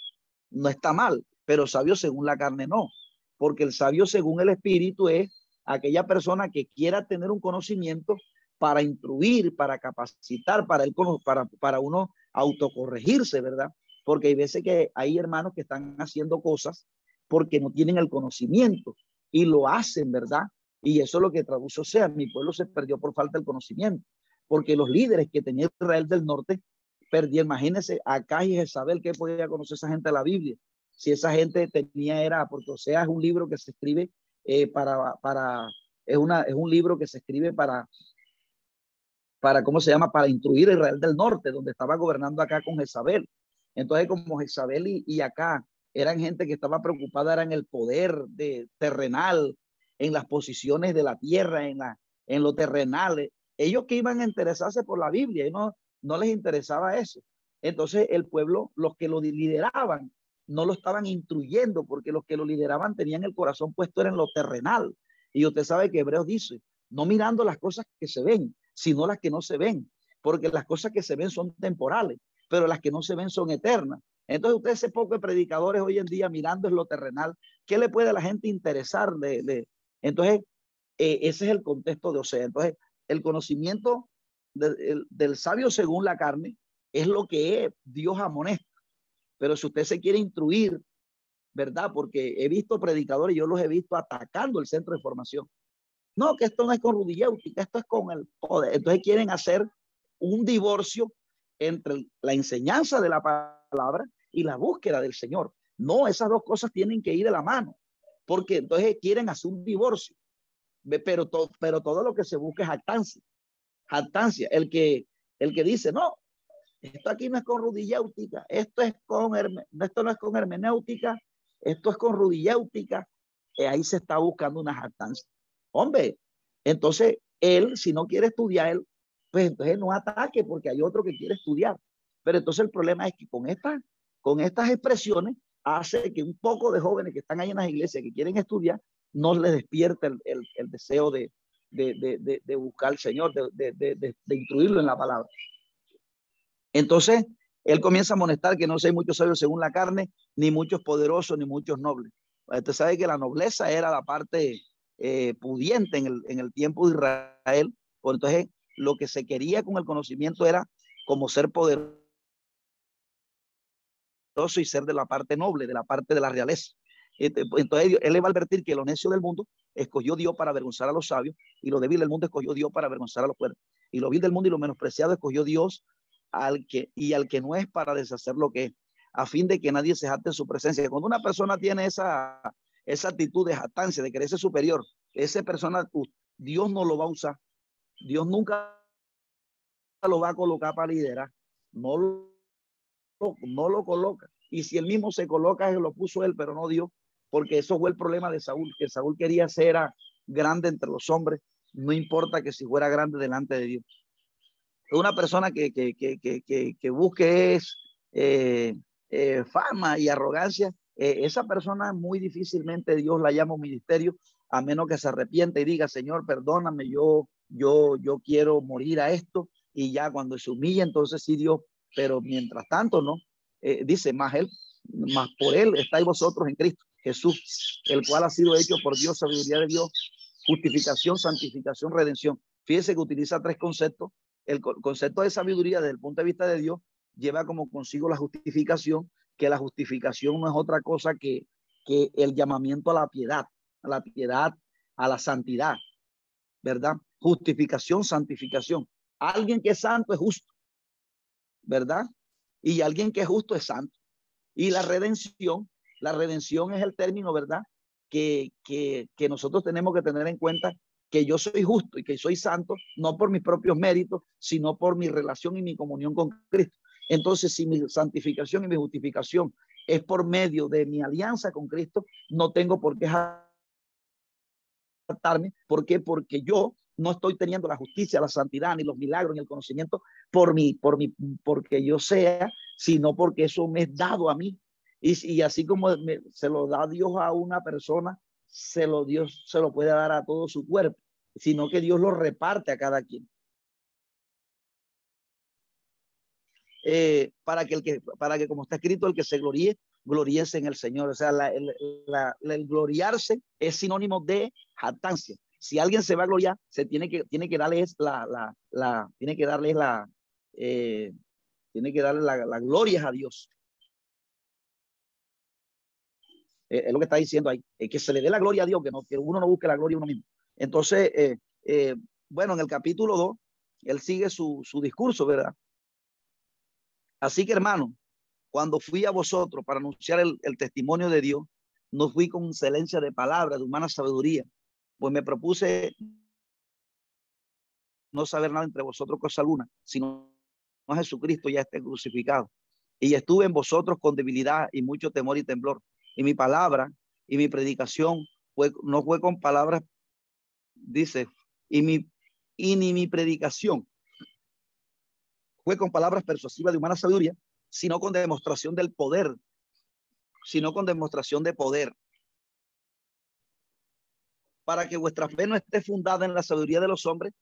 no está mal, pero sabio según la carne no, porque el sabio según el espíritu es aquella persona que quiera tener un conocimiento para instruir, para capacitar, para, el, para, para uno autocorregirse, ¿verdad? Porque hay veces que hay hermanos que están haciendo cosas porque no tienen el conocimiento y lo hacen, ¿verdad? Y eso es lo que traduce, o sea, mi pueblo se perdió por falta del conocimiento, porque los líderes que tenía Israel del norte perdieron, imagínense, acá y Jezabel, ¿qué podía conocer esa gente de la Biblia? Si esa gente tenía, era, porque o sea, es un libro que se escribe eh, para, para, es, una, es un libro que se escribe para, para, ¿cómo se llama? Para instruir a Israel del norte, donde estaba gobernando acá con Jezabel. Entonces, como Jezabel y, y acá eran gente que estaba preocupada en el poder de, terrenal, en las posiciones de la tierra, en, la, en lo terrenal. Ellos que iban a interesarse por la Biblia, y no, no les interesaba eso. Entonces el pueblo, los que lo lideraban, no lo estaban instruyendo porque los que lo lideraban tenían el corazón puesto en lo terrenal. Y usted sabe que Hebreos dice, no mirando las cosas que se ven, sino las que no se ven, porque las cosas que se ven son temporales, pero las que no se ven son eternas. Entonces usted ese poco de predicadores hoy en día mirando en lo terrenal, ¿qué le puede a la gente interesar? De, Entonces, eh, ese es el contexto de Osea. Entonces, el conocimiento del sabio según la carne es lo que Dios amonesta. Pero si usted se quiere instruir, ¿verdad? Porque he visto predicadores, yo los he visto atacando el centro de formación. No, que esto no es con rudilléutica, esto es con el poder. Entonces quieren hacer un divorcio entre la enseñanza de la palabra y la búsqueda del Señor. No, esas dos cosas tienen que ir de la mano, porque entonces quieren hacer un divorcio. Pero, todo, pero todo lo que se busca es jactancia. Jactancia. El que, el que dice, no, esto aquí no es con rudilléutica, esto es esto no es con hermenéutica, esto es con rudilléutica. y ahí se está buscando una jactancia. Hombre, entonces él, si no quiere estudiar, él, pues entonces no ataque porque hay otro que quiere estudiar. Pero entonces el problema es que con, esta, con estas expresiones hace que un poco de jóvenes que están ahí en las iglesias que quieren estudiar no les despierte el, el, deseo de, de, de, de, buscar al Señor, de, instruirlo en la palabra. Entonces, él comienza a amonestar que no hay muchos sabios según la carne, ni muchos poderosos, ni muchos nobles. Usted sabe que la nobleza era la parte eh, pudiente en el, en el, tiempo de Israel. Entonces, lo que se quería con el conocimiento era como ser poderoso y ser de la parte noble, de la parte de la realeza. Este, pues, entonces, él le va a advertir que lo necio del mundo escogió Dios para avergonzar a los sabios, y lo débil del mundo escogió Dios para avergonzar a los fuertes. Y lo vil del mundo y lo menospreciado escogió Dios al que, y al que no es para deshacer lo que es, a fin de que nadie se jate en su presencia. Cuando una persona tiene esa, esa actitud de jactancia, de creerse superior, esa persona, Dios no lo va a usar. Dios nunca lo va a colocar para liderar. No lo, no lo coloca. Y si él mismo se coloca, lo puso él, pero no Dios, porque eso fue el problema de Saúl, que Saúl quería ser grande entre los hombres, no importa que si fuera grande delante de Dios una persona que, que, que, que busque es eh, eh, fama y arrogancia, eh, esa persona muy difícilmente Dios la llama un ministerio, a menos que se arrepiente y diga, Señor, perdóname, yo, yo, yo quiero morir a esto, y ya cuando se humilla, entonces sí Dios, pero mientras tanto, ¿no? dice, más él, más por él estáis vosotros en Cristo, Jesús, el cual ha sido hecho por Dios, sabiduría de Dios, justificación, santificación, redención. Fíjese que utiliza tres conceptos el concepto de sabiduría desde el punto de vista de Dios lleva como consigo la justificación, que la justificación no es otra cosa que, que el llamamiento a la piedad, a la piedad, a la santidad, ¿verdad? Justificación, santificación. Alguien que es santo es justo, ¿verdad? Y alguien que es justo es santo. Y la redención, la redención es el término, ¿verdad? Que, que, que nosotros tenemos que tener en cuenta que yo soy justo y que soy santo, no por mis propios méritos, sino por mi relación y mi comunión con Cristo. Entonces, si mi santificación y mi justificación es por medio de mi alianza con Cristo, no tengo por qué jactarme. ¿Por qué? Porque yo no estoy teniendo la justicia, la santidad, ni los milagros, ni el conocimiento por mí, por mí, porque yo sea, sino porque eso me es dado a mí. Y, así como se lo da Dios a una persona, se lo Dios se lo puede dar a todo su cuerpo, sino que Dios lo reparte a cada quien. Eh, para que el que para que como está escrito el que se gloríe gloríese en el Señor. O sea el, gloriarse es sinónimo de jactancia. Si alguien se va a gloriar se tiene que tiene que darle la, la, la tiene que la eh, tiene que darle la, la gloria a Dios Eh, es lo que está diciendo ahí, que se le dé la gloria a Dios, que, no, que uno no busque la gloria a uno mismo. Entonces, eh, eh, bueno, en el capítulo 2, él sigue su, su discurso, ¿verdad? Así que, hermano, cuando fui a vosotros para anunciar el, el, testimonio de Dios, no fui con excelencia de palabras, de humana sabiduría, pues me propuse no saber nada entre vosotros cosa alguna, sino a Jesucristo ya esté crucificado. Y estuve en vosotros con debilidad y mucho temor y temblor. Y mi palabra y mi predicación fue, no fue con palabras, dice, y, mi, y ni mi predicación fue con palabras persuasivas de humana sabiduría, sino con demostración del poder, sino con demostración de poder, para que vuestra fe no esté fundada en la sabiduría de los hombres,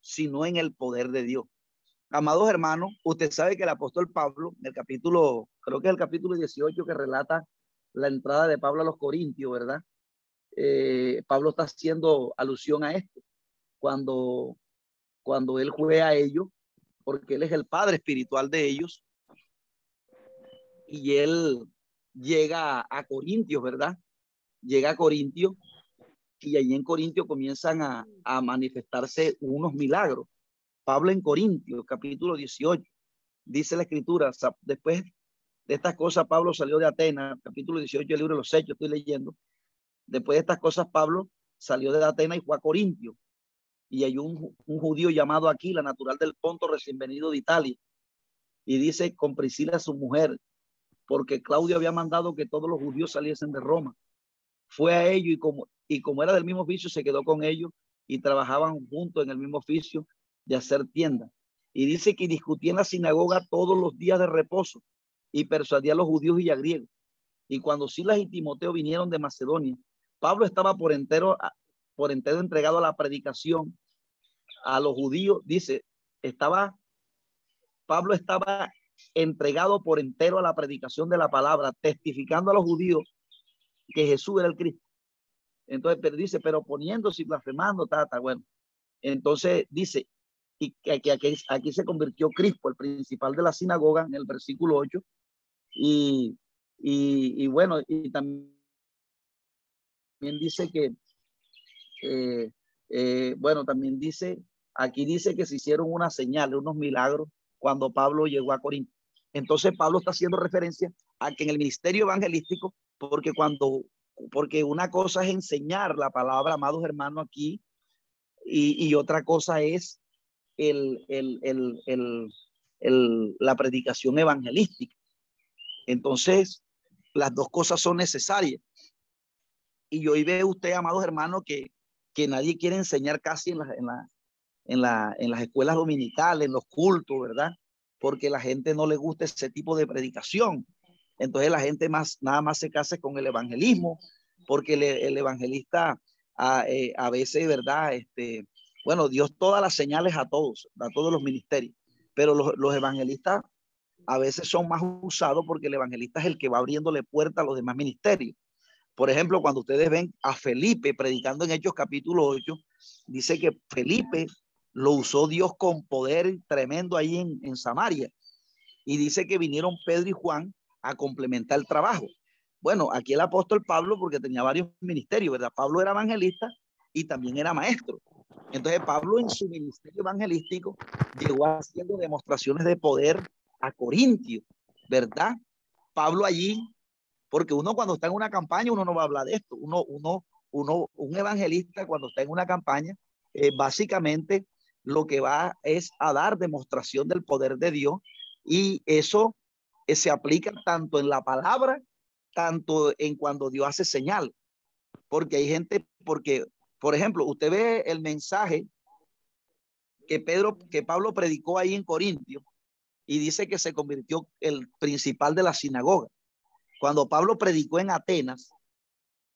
sino en el poder de Dios. Amados hermanos, usted sabe que el apóstol Pablo, en el capítulo, creo que es el capítulo 18 que relata la entrada de Pablo a los Corintios, ¿verdad? Eh, Pablo está haciendo alusión a esto, cuando, cuando él juega a ellos, porque él es el padre espiritual de ellos, y él llega a Corintios, ¿verdad? Llega a Corintios y allí en Corintios comienzan a, a manifestarse unos milagros. Pablo en Corintios, capítulo 18, dice la escritura, después de estas cosas Pablo salió de Atenas, capítulo 18 del libro de los Hechos, estoy leyendo. Después de estas cosas Pablo salió de Atenas y fue a Corintio. Y hay un, un judío llamado Aquila, natural del Ponto, recién venido de Italia. Y dice con Priscila su mujer, porque Claudio había mandado que todos los judíos saliesen de Roma. Fue a ellos y como, y como era del mismo oficio, se quedó con ellos y trabajaban juntos en el mismo oficio de hacer tienda. Y dice que discutía en la sinagoga todos los días de reposo y persuadía a los judíos y a griegos. Y cuando Silas y Timoteo vinieron de Macedonia, Pablo estaba por entero, por entero entregado a la predicación a los judíos. Dice, estaba, Pablo estaba entregado por entero a la predicación de la palabra, testificando a los judíos que Jesús era el Cristo. Entonces, pero dice, pero poniéndose blasfemando, tata, bueno. Entonces dice, y que aquí, aquí, aquí, se convirtió Crispo, el principal de la sinagoga, en el versículo 8. Y, y, y bueno, y también dice que, eh, eh, bueno, también dice, aquí dice que se hicieron una señal, unos milagros cuando Pablo llegó a Corinto. Entonces Pablo está haciendo referencia a que en el ministerio evangelístico, porque cuando, porque una cosa es enseñar la palabra, amados hermanos, aquí, y, y otra cosa es el, el, el, la predicación evangelística. Entonces, las dos cosas son necesarias. Y hoy ve usted, amados hermanos, que, que nadie quiere enseñar casi en, la, en, la, en, la, en las escuelas dominicales, en los cultos, ¿verdad? porque la gente no le gusta ese tipo de predicación. Entonces la gente más, nada más se casa con el evangelismo, porque el, evangelista a, eh, a, veces, ¿verdad? Este, bueno, Dios todas las señales a todos, a todos los ministerios, pero los, los evangelistas a veces son más usados porque el evangelista es el que va abriéndole puerta a los demás ministerios. Por ejemplo, cuando ustedes ven a Felipe predicando en Hechos capítulo 8, dice que Felipe lo usó Dios con poder tremendo ahí en, en Samaria. Y dice que vinieron Pedro y Juan a complementar el trabajo. Bueno, aquí el apóstol Pablo, porque tenía varios ministerios, ¿verdad? Pablo era evangelista y también era maestro. Entonces Pablo en su ministerio evangelístico llegó haciendo demostraciones de poder a Corintio, ¿verdad? Pablo allí, porque uno cuando está en una campaña, uno no va a hablar de esto. Uno, uno, uno, un evangelista cuando está en una campaña, eh, básicamente lo que va es a dar demostración del poder de Dios y eso eh, se aplica tanto en la palabra, tanto en cuando Dios hace señal. Porque hay gente, porque, por ejemplo, usted ve el mensaje que Pedro, que Pablo predicó ahí en Corintio y dice que se convirtió el principal de la sinagoga. Cuando Pablo predicó en Atenas,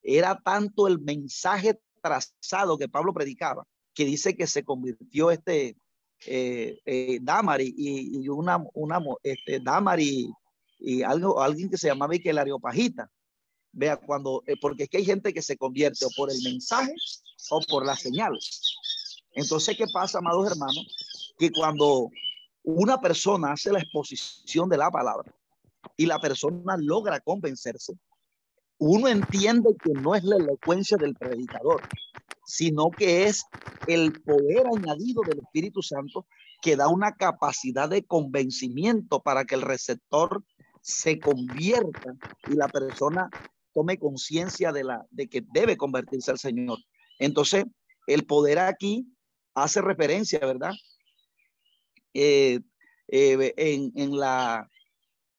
era tanto el mensaje trazado que Pablo predicaba que dice que se convirtió este eh, eh, Damari y, y, una, una este, Damari y algo, alguien que se llamaba el Areopagita. Vea, cuando, eh, porque es que hay gente que se convierte o por el mensaje o por las señales. Entonces, ¿qué pasa, amados hermanos? Que cuando una persona hace la exposición de la palabra y la persona logra convencerse, uno entiende que no es la elocuencia del predicador, sino que es el poder añadido del Espíritu Santo que da una capacidad de convencimiento para que el receptor se convierta y la persona tome conciencia de la de que debe convertirse al Señor. Entonces, el poder aquí hace referencia, ¿verdad? Eh, eh, en, en, la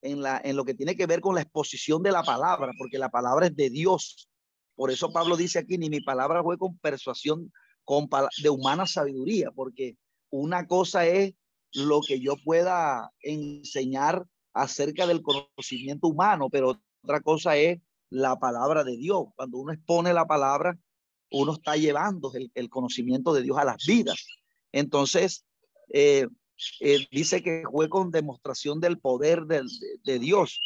en, la, en lo que tiene que ver con la exposición de la palabra, porque la palabra es de Dios. Por eso Pablo dice aquí, ni mi palabra fue con persuasión con, de humana sabiduría, porque una cosa es lo que yo pueda enseñar acerca del conocimiento humano, pero otra cosa es la palabra de Dios. Cuando uno expone la palabra, uno está llevando el, conocimiento de Dios a las vidas. Entonces, eh, eh, dice que fue con demostración del poder de, de Dios.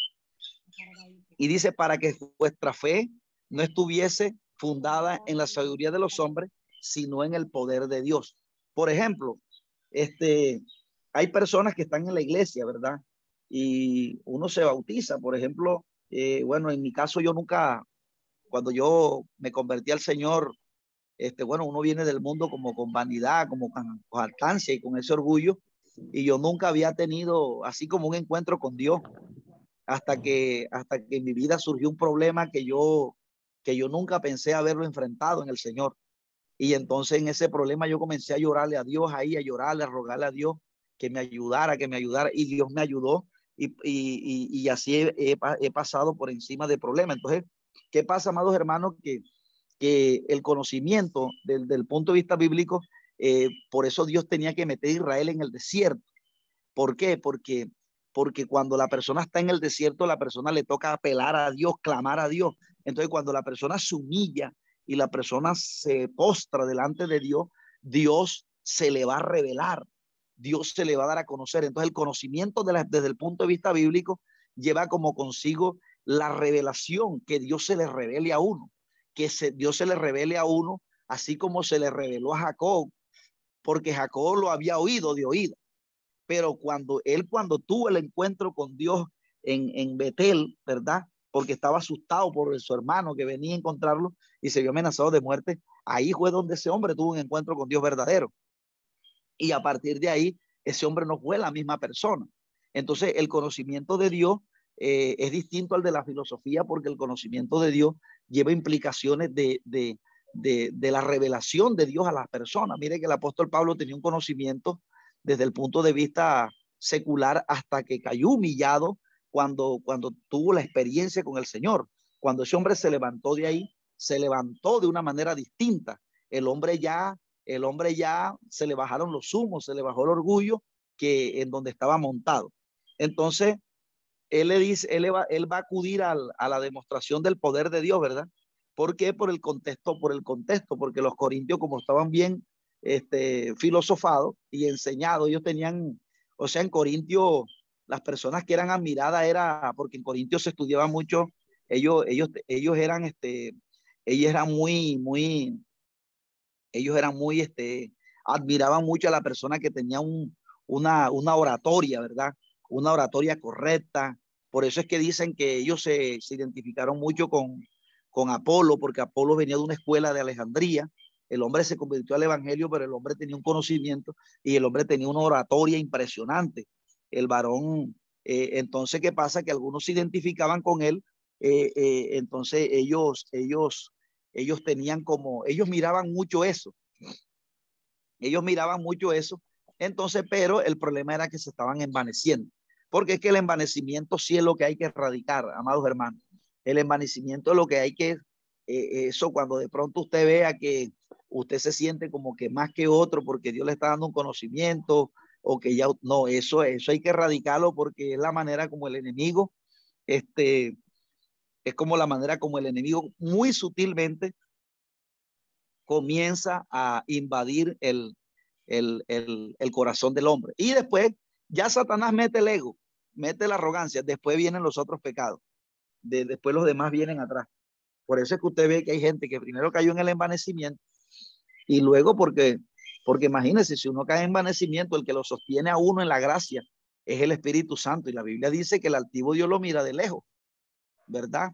Y dice, para que vuestra fe no estuviese fundada en la sabiduría de los hombres, sino en el poder de Dios. Por ejemplo, este, hay personas que están en la iglesia, ¿verdad? Y uno se bautiza, por ejemplo, eh, bueno, en mi caso yo nunca, cuando yo me convertí al Señor, este, bueno, uno viene del mundo como con vanidad, como con, con y con ese orgullo, y yo nunca había tenido así como un encuentro con Dios hasta que hasta que en mi vida surgió un problema que yo que yo nunca pensé haberlo enfrentado en el Señor. Y entonces en ese problema yo comencé a llorarle a Dios ahí, a llorarle, a rogarle a Dios que me ayudara, que me ayudara. Y Dios me ayudó y, y, y, así he, pasado por encima del problema. Entonces, ¿qué pasa, amados hermanos? Que, que el conocimiento del, del punto de vista bíblico, eh, por eso Dios tenía que meter a Israel en el desierto. ¿Por qué? Porque porque cuando la persona está en el desierto, la persona le toca apelar a Dios, clamar a Dios. Entonces, cuando la persona se humilla y la persona se postra delante de Dios, Dios se le va a revelar, Dios se le va a dar a conocer. Entonces, el conocimiento de desde el punto de vista bíblico lleva como consigo la revelación, que Dios se le revele a uno, que Dios se le revele a uno, así como se le reveló a Jacob, porque Jacob lo había oído de oído pero cuando él, cuando tuvo el encuentro con Dios en, en Betel, ¿verdad? Porque estaba asustado por su hermano que venía a encontrarlo y se vio amenazado de muerte, ahí fue donde ese hombre tuvo un encuentro con Dios verdadero. Y a partir de ahí, ese hombre no fue la misma persona. Entonces, el conocimiento de Dios eh, es distinto al de la filosofía porque el conocimiento de Dios lleva implicaciones de, de, de, de, la revelación de Dios a las personas. Mire que el apóstol Pablo tenía un conocimiento desde el punto de vista secular hasta que cayó humillado cuando, cuando tuvo la experiencia con el Señor. Cuando ese hombre se levantó de ahí, se levantó de una manera distinta. El hombre ya, el hombre ya se le bajaron los humos, se le bajó el orgullo que en donde estaba montado. Entonces, él le dice, él va, él va a acudir a la demostración del poder de Dios, ¿verdad? ¿Por qué? Por el contexto, por el contexto, porque los corintios, como estaban bien este, filosofado y enseñado. Ellos tenían, o sea, en Corintio, las personas que eran admiradas era, porque en Corintio se estudiaba mucho, ellos, ellos, ellos eran, este, ellos eran muy, muy, ellos eran muy, este, admiraban mucho a la persona que tenía un, una, una oratoria, ¿verdad? Una oratoria correcta. Por eso es que dicen que ellos se, se identificaron mucho con, con Apolo, porque Apolo venía de una escuela de Alejandría, el hombre se convirtió al evangelio, pero el hombre tenía un conocimiento y el hombre tenía una oratoria impresionante. El varón, eh, entonces, ¿qué pasa? Que algunos se identificaban con él, eh, eh, entonces ellos, ellos, ellos tenían como, ellos miraban mucho eso. Ellos miraban mucho eso. Entonces, pero el problema era que se estaban envaneciendo. Porque es que el envanecimiento sí es lo que hay que erradicar, amados hermanos. El envanecimiento es lo que hay que, eso cuando de pronto usted vea que usted se siente como que más que otro porque Dios le está dando un conocimiento o que ya no, eso, eso hay que erradicarlo porque es la manera como el enemigo, este, es como la manera como el enemigo muy sutilmente comienza a invadir el, el, el corazón del hombre. Y después ya Satanás mete el ego, mete la arrogancia, después vienen los otros pecados, de, después los demás vienen atrás. Por eso es que usted ve que hay gente que primero cayó en el envanecimiento y luego porque, porque imagínense, si uno cae en envanecimiento, el que lo sostiene a uno en la gracia es el Espíritu Santo. Y la Biblia dice que el altivo Dios lo mira de lejos, ¿verdad?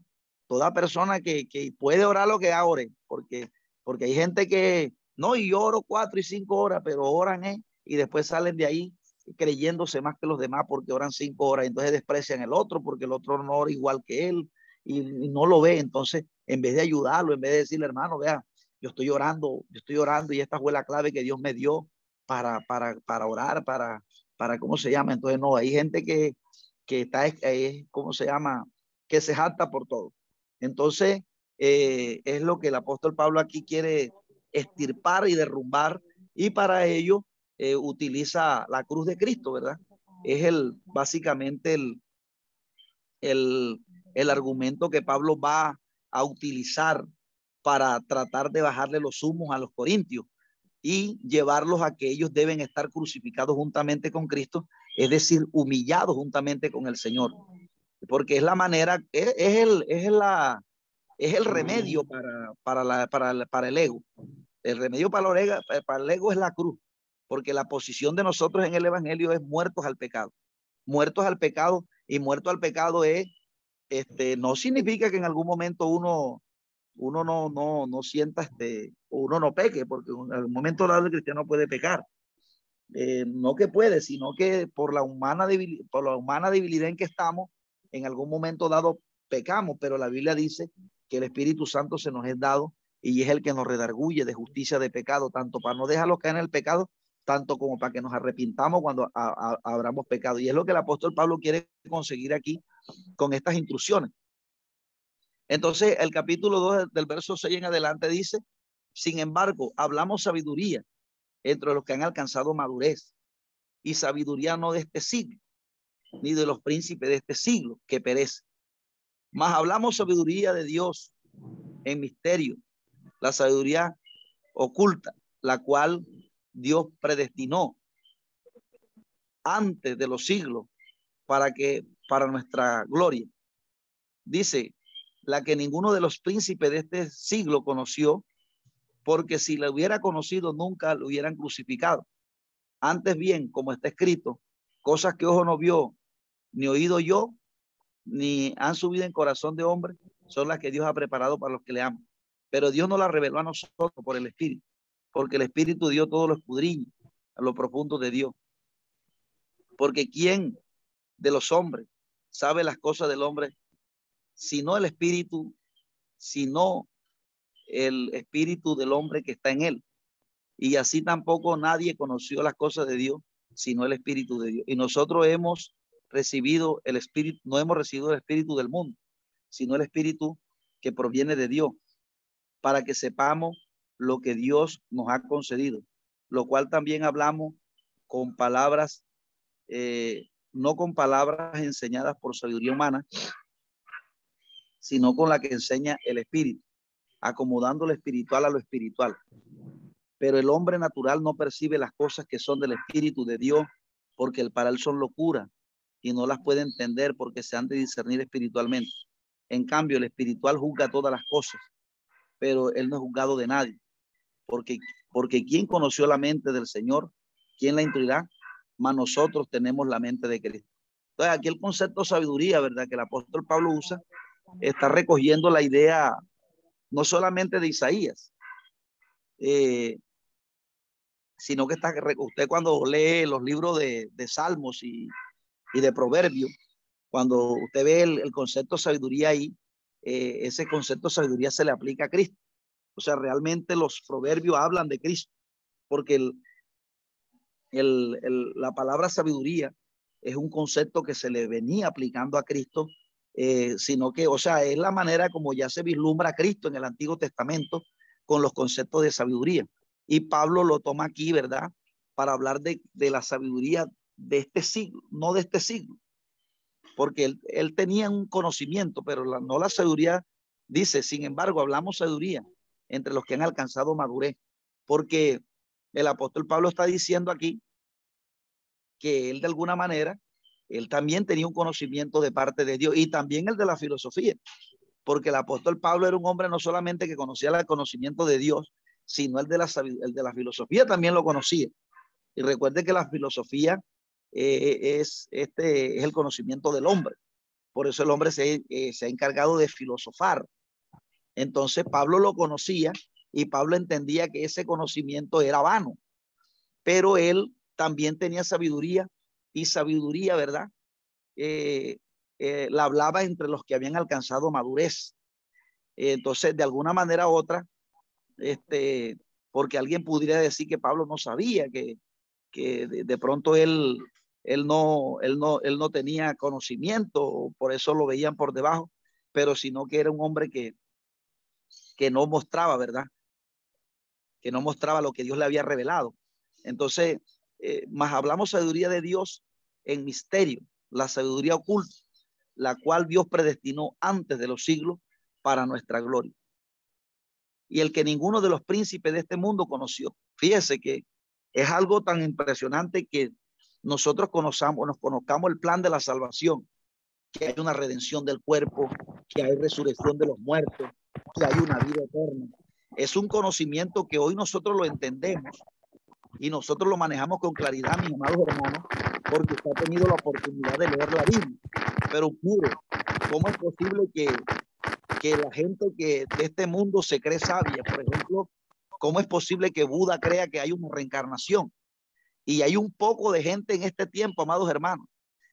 Toda persona que, que puede orar lo que ore, porque, porque hay gente que, no, y oro cuatro y cinco horas, pero oran, ¿eh? Y después salen de ahí creyéndose más que los demás porque oran cinco horas, entonces desprecian el otro porque el otro no ora igual que él y, no lo ve. Entonces, en vez de ayudarlo, en vez de decirle, hermano, vea, yo estoy orando, yo estoy orando y esta fue la clave que Dios me dio para, para, para orar, para, para, ¿cómo se llama? Entonces, no, hay gente que, que está, es, ¿cómo se llama? Que se jacta por todo. Entonces, eh, es lo que el apóstol Pablo aquí quiere estirpar y derrumbar, y para ello eh, utiliza la cruz de Cristo, ¿verdad? Es el, básicamente el, el, el argumento que Pablo va a utilizar para tratar de bajarle los humos a los corintios y llevarlos a que ellos deben estar crucificados juntamente con Cristo, es decir, humillados juntamente con el Señor. Porque es la manera, es, el, es, la, es el remedio para, para, la, para, para el ego. El remedio para el, ego, para el ego es la cruz, porque la posición de nosotros en el Evangelio es muertos al pecado. Muertos al pecado y muerto al pecado es, este, no significa que en algún momento uno uno no, no, no sienta, este, uno no peque, porque en algún momento dado el cristiano puede pecar. Eh, no que puede, sino que por la, humana debilidad, por la humana debilidad en que estamos, en algún momento dado pecamos, pero la Biblia dice que el Espíritu Santo se nos es dado y es el que nos redarguye de justicia de pecado, tanto para no dejarlo caer en el pecado, tanto como para que nos arrepintamos cuando abramos pecado. Y es lo que el apóstol Pablo quiere conseguir aquí con estas instrucciones. Entonces, el capítulo 2 del verso 6 en adelante dice, sin embargo, hablamos sabiduría entre los que han alcanzado madurez y sabiduría no de este siglo, ni de los príncipes de este siglo que perece. Más hablamos sabiduría de Dios en misterio, la sabiduría oculta, la cual Dios predestinó antes de los siglos para que para nuestra gloria. Dice, la que ninguno de los príncipes de este siglo conoció, porque si la hubiera conocido nunca lo hubieran crucificado. Antes bien, como está escrito, cosas que ojo no vio, ni oído yo, ni han subido en corazón de hombre, son las que Dios ha preparado para los que le aman. Pero Dios no las reveló a nosotros por el Espíritu, porque el Espíritu dio todo lo escudriño a lo profundo de Dios. Porque ¿quién de los hombres sabe las cosas del hombre sino el espíritu, sino el espíritu del hombre que está en él. Y así tampoco nadie conoció las cosas de Dios, sino el espíritu de Dios. Y nosotros hemos recibido el espíritu, no hemos recibido el espíritu del mundo, sino el espíritu que proviene de Dios, para que sepamos lo que Dios nos ha concedido, lo cual también hablamos con palabras, eh, no con palabras enseñadas por sabiduría humana, sino con la que enseña el espíritu, acomodando lo espiritual a lo espiritual. Pero el hombre natural no percibe las cosas que son del espíritu de Dios, porque el para él son locura y no las puede entender porque se han de discernir espiritualmente. En cambio, el espiritual juzga todas las cosas, pero él no es juzgado de nadie, porque porque quien conoció la mente del Señor, quién la instruirá, más nosotros tenemos la mente de Cristo. Entonces, aquí el concepto de sabiduría, ¿verdad? Que el apóstol Pablo usa, está recogiendo la idea no solamente de Isaías, eh, sino que está, usted cuando lee los libros de, Salmos y, de Proverbios, cuando usted ve el, concepto de sabiduría ahí, eh, ese concepto de sabiduría se le aplica a Cristo. O sea, realmente los proverbios hablan de Cristo, porque la palabra sabiduría es un concepto que se le venía aplicando a Cristo eh, sino que, o sea, es la manera como ya se vislumbra a Cristo en el Antiguo Testamento con los conceptos de sabiduría. Y Pablo lo toma aquí, ¿verdad? Para hablar de, la sabiduría de este siglo, no de este siglo, porque él, tenía un conocimiento, pero no la sabiduría, dice, sin embargo, hablamos sabiduría entre los que han alcanzado madurez, porque el apóstol Pablo está diciendo aquí que él de alguna manera él también tenía un conocimiento de parte de Dios y también el de la filosofía, porque el apóstol Pablo era un hombre no solamente que conocía el conocimiento de Dios, sino el de la, el de la filosofía también lo conocía. Y recuerde que la filosofía eh, es, este, es el conocimiento del hombre. Por eso el hombre se, eh, se ha encargado de filosofar. Entonces Pablo lo conocía y Pablo entendía que ese conocimiento era vano, pero él también tenía sabiduría y sabiduría, ¿verdad? Eh, eh, la hablaba entre los que habían alcanzado madurez. entonces, de alguna manera u otra, este, porque alguien pudiera decir que Pablo no sabía, que, que de, pronto él él no, él no, él no tenía conocimiento, por eso lo veían por debajo, pero sino que era un hombre que, que no mostraba, ¿verdad? Que no mostraba lo que Dios le había revelado. Entonces, eh, más hablamos sabiduría de Dios en misterio, la sabiduría oculta, la cual Dios predestinó antes de los siglos para nuestra gloria. Y el que ninguno de los príncipes de este mundo conoció. Fíjese que es algo tan impresionante que nosotros conozcamos, nos conozcamos el plan de la salvación, que hay una redención del cuerpo, que hay resurrección de los muertos, que hay una vida eterna. Es un conocimiento que hoy nosotros lo entendemos y nosotros lo manejamos con claridad, mis amados hermanos, porque ha tenido la oportunidad de leer la Biblia. Pero mire, ¿cómo es posible que, que la gente que de este mundo se cree sabia? Por ejemplo, ¿cómo es posible que Buda crea que hay una reencarnación? Y hay un poco de gente en este tiempo, amados hermanos.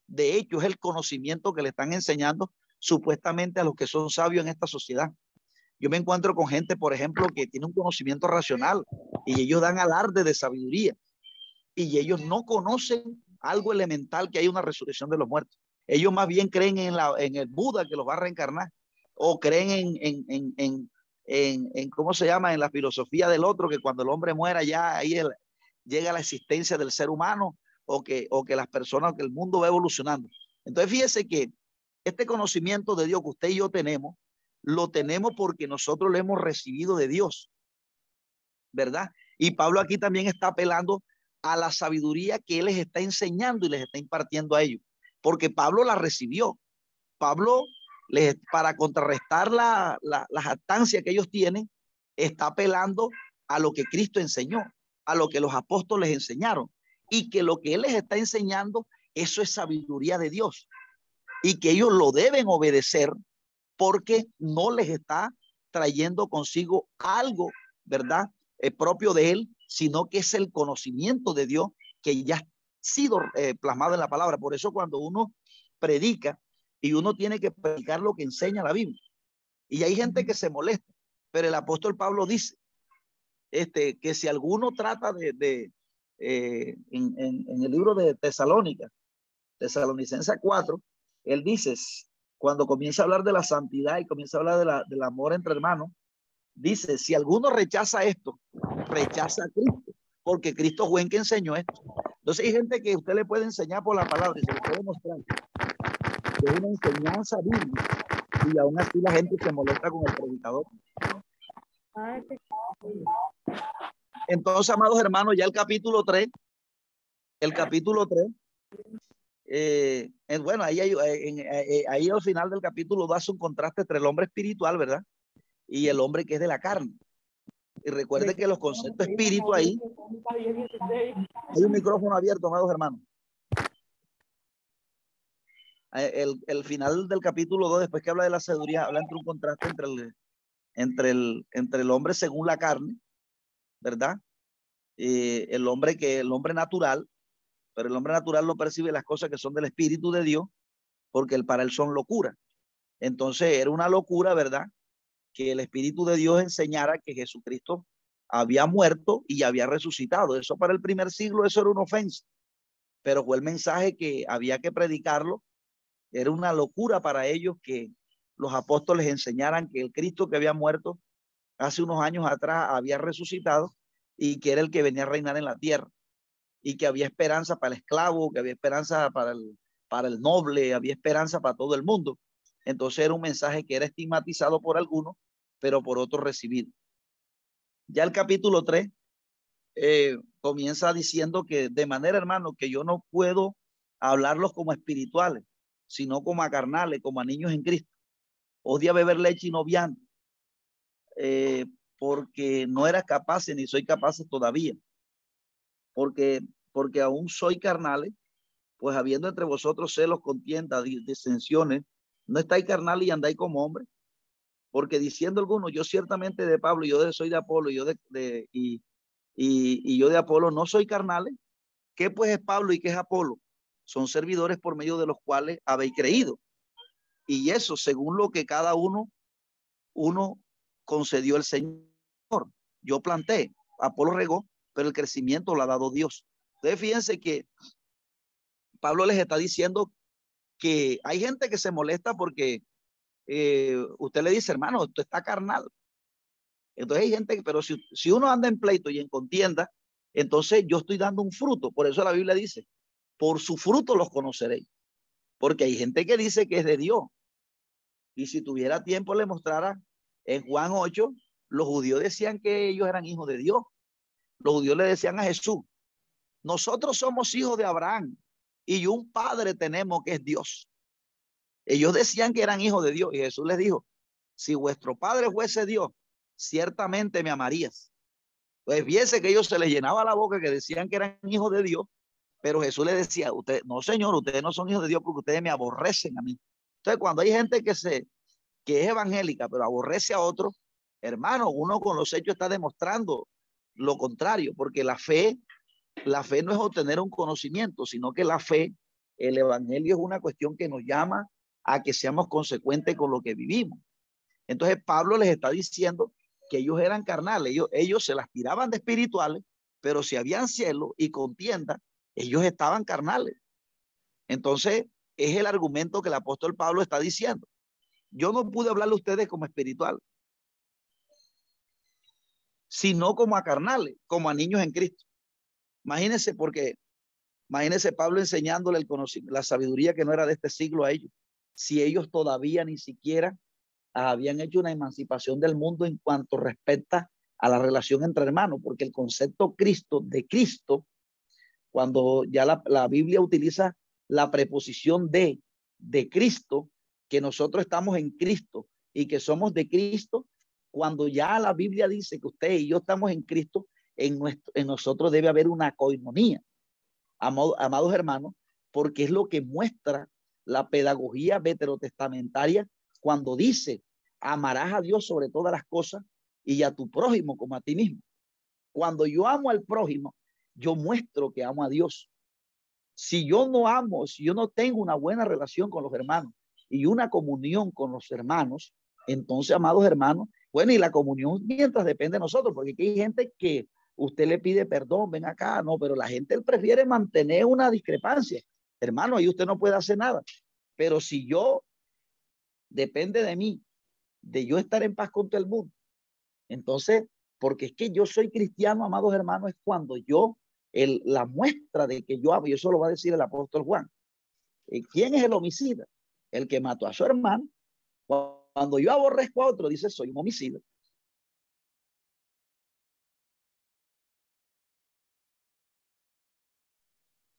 De hecho, es el conocimiento que le están enseñando supuestamente a los que son sabios en esta sociedad. Yo me encuentro con gente, por ejemplo, que tiene un conocimiento racional y ellos dan alarde de sabiduría y ellos no conocen algo elemental que hay una resurrección de los muertos. Ellos más bien creen en, la, en el Buda que los va a reencarnar o creen en, en, en, ¿cómo se llama? En la filosofía del otro, que cuando el hombre muera ya ahí el, llega la existencia del ser humano o que, o que las personas, que el mundo va evolucionando. Entonces fíjese que este conocimiento de Dios que usted y yo tenemos, lo tenemos porque nosotros lo hemos recibido de Dios, ¿verdad? Y Pablo aquí también está apelando a la sabiduría que él les está enseñando y les está impartiendo a ellos, porque Pablo la recibió. Pablo, les, para contrarrestar la, la, la jactancia que ellos tienen, está apelando a lo que Cristo enseñó a lo que los apóstoles enseñaron y que lo que él les está enseñando, eso es sabiduría de Dios y que ellos lo deben obedecer porque no les está trayendo consigo algo, ¿verdad? Eh, propio de él, sino que es el conocimiento de Dios que ya ha sido eh, plasmado en la palabra. Por eso cuando uno predica y uno tiene que predicar lo que enseña la Biblia. Y hay gente que se molesta, pero el apóstol Pablo dice, este, que si alguno trata de, eh, en, en, en, el libro de Tesalónica, Tesalonicense 4, él dice, cuando comienza a hablar de la santidad y comienza a hablar de la, del amor entre hermanos, dice, si alguno rechaza esto, rechaza a Cristo, porque Cristo fue en que enseñó esto. Entonces hay gente que usted le puede enseñar por la palabra y se le puede mostrar que es una enseñanza bíblica y aún así la gente se molesta con el predicador. Entonces, amados hermanos, ya el capítulo 3, el capítulo 3, eh, bueno, ahí, hay, eh, en, eh, ahí al final del capítulo hace un contraste entre el hombre espiritual, ¿verdad? Y el hombre que es de la carne. Y recuerde que los conceptos espíritu ahí, hay un micrófono abierto, amados hermanos. El, el, final del capítulo 2, después que habla de la sabiduría, habla entre un contraste entre el, entre el, entre el hombre según la carne, ¿verdad? Eh, el hombre que el hombre natural, pero el hombre natural no percibe las cosas que son del Espíritu de Dios, porque el, para él son locura. Entonces era una locura, ¿verdad? Que el Espíritu de Dios enseñara que Jesucristo había muerto y había resucitado. Eso para el primer siglo, eso era una ofensa. Pero fue el mensaje que había que predicarlo. Era una locura para ellos que los apóstoles enseñaran que el Cristo que había muerto hace unos años atrás había resucitado y que era el que venía a reinar en la tierra y que había esperanza para el esclavo, que había esperanza para el, para el noble, había esperanza para todo el mundo. Entonces era un mensaje que era estigmatizado por algunos, pero por otros recibido. Ya el capítulo 3 eh, comienza diciendo que de manera, hermano, que yo no puedo hablarlos como espirituales, sino como a carnales, como a niños en Cristo odia beber leche y no eh, porque no era capaz ni soy capaz todavía, porque, porque aún soy carnal, pues habiendo entre vosotros celos, contiendas, disensiones, no estáis carnal y andáis como hombre, porque diciendo algunos, yo ciertamente de Pablo, yo soy de Apolo, yo de, y, y, y, yo de Apolo no soy carnal, ¿qué pues es Pablo y qué es Apolo? Son servidores por medio de los cuales habéis creído y eso según lo que cada uno, uno concedió el Señor. Yo planté, Apolo regó, pero el crecimiento lo ha dado Dios. Entonces fíjense que Pablo les está diciendo que hay gente que se molesta porque eh, usted le dice, hermano, esto está carnal. Entonces hay gente, pero si, si uno anda en pleito y en contienda, entonces yo estoy dando un fruto. Por eso la Biblia dice, por su fruto los conoceréis. Porque hay gente que dice que es de Dios. Y si tuviera tiempo le mostrara en Juan 8, los judíos decían que ellos eran hijos de Dios. Los judíos le decían a Jesús, nosotros somos hijos de Abraham y un padre tenemos que es Dios. Ellos decían que eran hijos de Dios y Jesús les dijo, si vuestro padre fuese Dios, ciertamente me amarías. Pues viese que ellos se les llenaba la boca que decían que eran hijos de Dios, pero Jesús les decía, usted, no señor, ustedes no son hijos de Dios porque ustedes me aborrecen a mí. Entonces, cuando hay gente que se que es evangélica, pero aborrece a otro, hermano, uno con los hechos está demostrando lo contrario, porque la fe, la fe no es obtener un conocimiento, sino que la fe, el evangelio es una cuestión que nos llama a que seamos consecuentes con lo que vivimos. Entonces Pablo les está diciendo que ellos eran carnales, ellos, ellos se las tiraban de espirituales, pero si habían cielo y contienda, ellos estaban carnales. Entonces, es el argumento que el apóstol Pablo está diciendo. Yo no pude hablarle a ustedes como espiritual, sino como a carnales, como a niños en Cristo. Imagínense porque, imagínense Pablo enseñándole el conocimiento, la sabiduría que no era de este siglo a ellos, si ellos todavía ni siquiera habían hecho una emancipación del mundo en cuanto respecta a la relación entre hermanos, porque el concepto Cristo de Cristo, cuando ya la, la Biblia utiliza la preposición de, de Cristo, que nosotros estamos en Cristo y que somos de Cristo, cuando ya la Biblia dice que usted y yo estamos en Cristo, en, nuestro, en nosotros debe haber una coinonía, amados hermanos, porque es lo que muestra la pedagogía veterotestamentaria cuando dice, amarás a Dios sobre todas las cosas y a tu prójimo como a ti mismo. Cuando yo amo al prójimo, yo muestro que amo a Dios. Si yo no amo, si yo no tengo una buena relación con los hermanos y una comunión con los hermanos, entonces, amados hermanos, bueno, y la comunión mientras depende de nosotros, porque aquí hay gente que usted le pide perdón, ven acá, no, pero la gente prefiere mantener una discrepancia. Hermano, ahí usted no puede hacer nada. Pero si yo, depende de mí, de yo estar en paz con todo el mundo, entonces, porque es que yo soy cristiano, amados hermanos, es cuando yo, el, la muestra de que yo amo, y eso lo va a decir el apóstol Juan. Eh, ¿Quién es el homicida? el que mató a su hermano, cuando yo aborrezco a otro, dice, soy un homicida.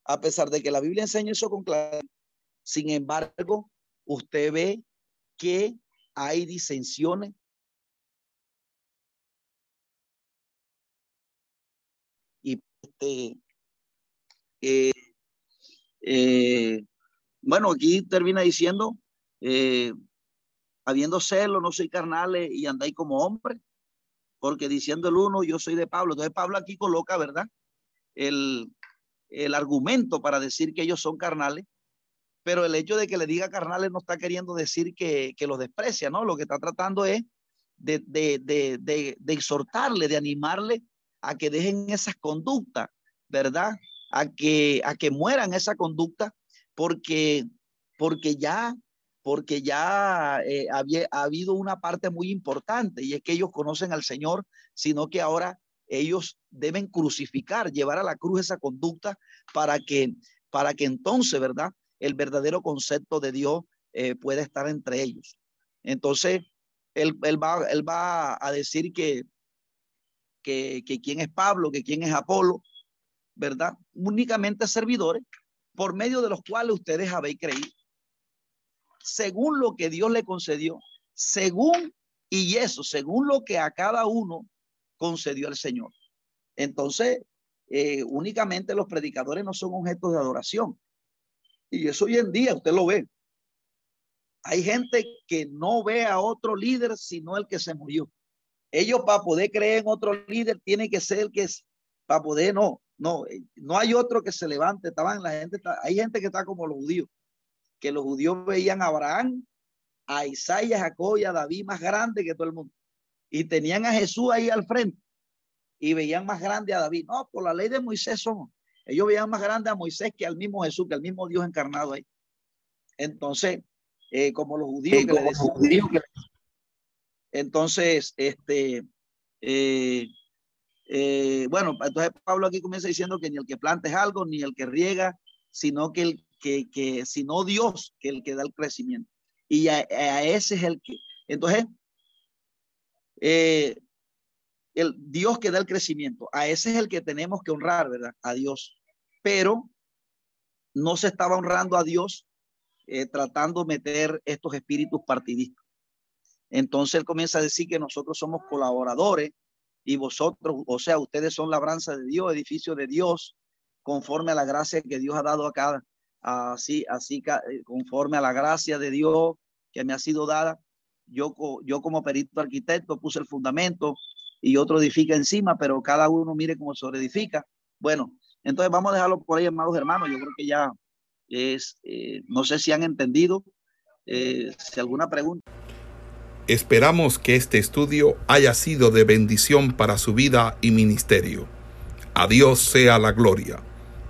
A pesar de que la Biblia enseña eso con claridad, sin embargo, usted ve que hay disensiones. Y este, eh, eh, bueno, aquí termina diciendo, eh, habiendo celo, no soy carnales y andáis como hombre, porque diciendo el uno, yo soy de Pablo. Entonces Pablo aquí coloca, ¿verdad? El, el argumento para decir que ellos son carnales, pero el hecho de que le diga carnales no está queriendo decir que, que los desprecia, ¿no? Lo que está tratando es de, de, de, de, exhortarle, de animarle a que dejen esas conductas, ¿verdad? A que, a que mueran esa conducta porque, porque ya, porque ya eh, había, ha habido una parte muy importante y es que ellos conocen al Señor, sino que ahora ellos deben crucificar, llevar a la cruz esa conducta para que, para que entonces, ¿verdad? El verdadero concepto de Dios eh, pueda estar entre ellos. Entonces, él, él, va, él va a decir que, que, que quién es Pablo, que quién es Apolo, ¿verdad? Únicamente servidores por medio de los cuales ustedes habéis creído, según lo que Dios le concedió, según, y eso, según lo que a cada uno concedió el Señor. Entonces, eh, únicamente los predicadores no son objetos de adoración. Y eso hoy en día usted lo ve. Hay gente que no ve a otro líder sino el que se murió. Ellos para poder creer en otro líder tiene que ser el que es, para poder no, no, eh, no hay otro que se levante. Estaban la gente, hay gente que está como los judíos, que los judíos veían a Abraham, a Isaías, a Jacob y a David más grande que todo el mundo. Y tenían a Jesús ahí al frente y veían más grande a David. No, por la ley de Moisés somos. Ellos veían más grande a Moisés que al mismo Jesús, que al mismo Dios encarnado ahí. Entonces, eh, como los judíos, que, le decían, que entonces, este, eh, eh, bueno, entonces Pablo aquí comienza diciendo que ni el que planta es algo, ni el que riega, sino que el que, que sino Dios, que el que da el crecimiento. Y a, ese es el que, entonces, eh, el Dios que da el crecimiento, a ese es el que tenemos que honrar, ¿verdad? A Dios. Pero no se estaba honrando a Dios tratando de meter estos espíritus partidistas. Entonces él comienza a decir que nosotros somos colaboradores y vosotros, o sea, ustedes son labranza de Dios, edificio de Dios, conforme a la gracia que Dios ha dado a cada, así, así, eh, conforme a la gracia de Dios que me ha sido dada. Yo, yo como perito arquitecto puse el fundamento y otro edifica encima, pero cada uno mire cómo se edifica. Bueno, entonces vamos a dejarlo por ahí, amados hermanos. Yo creo que ya es, eh, no sé si han entendido, eh, si alguna pregunta. Esperamos que este estudio haya sido de bendición para su vida y ministerio. A Dios sea la gloria.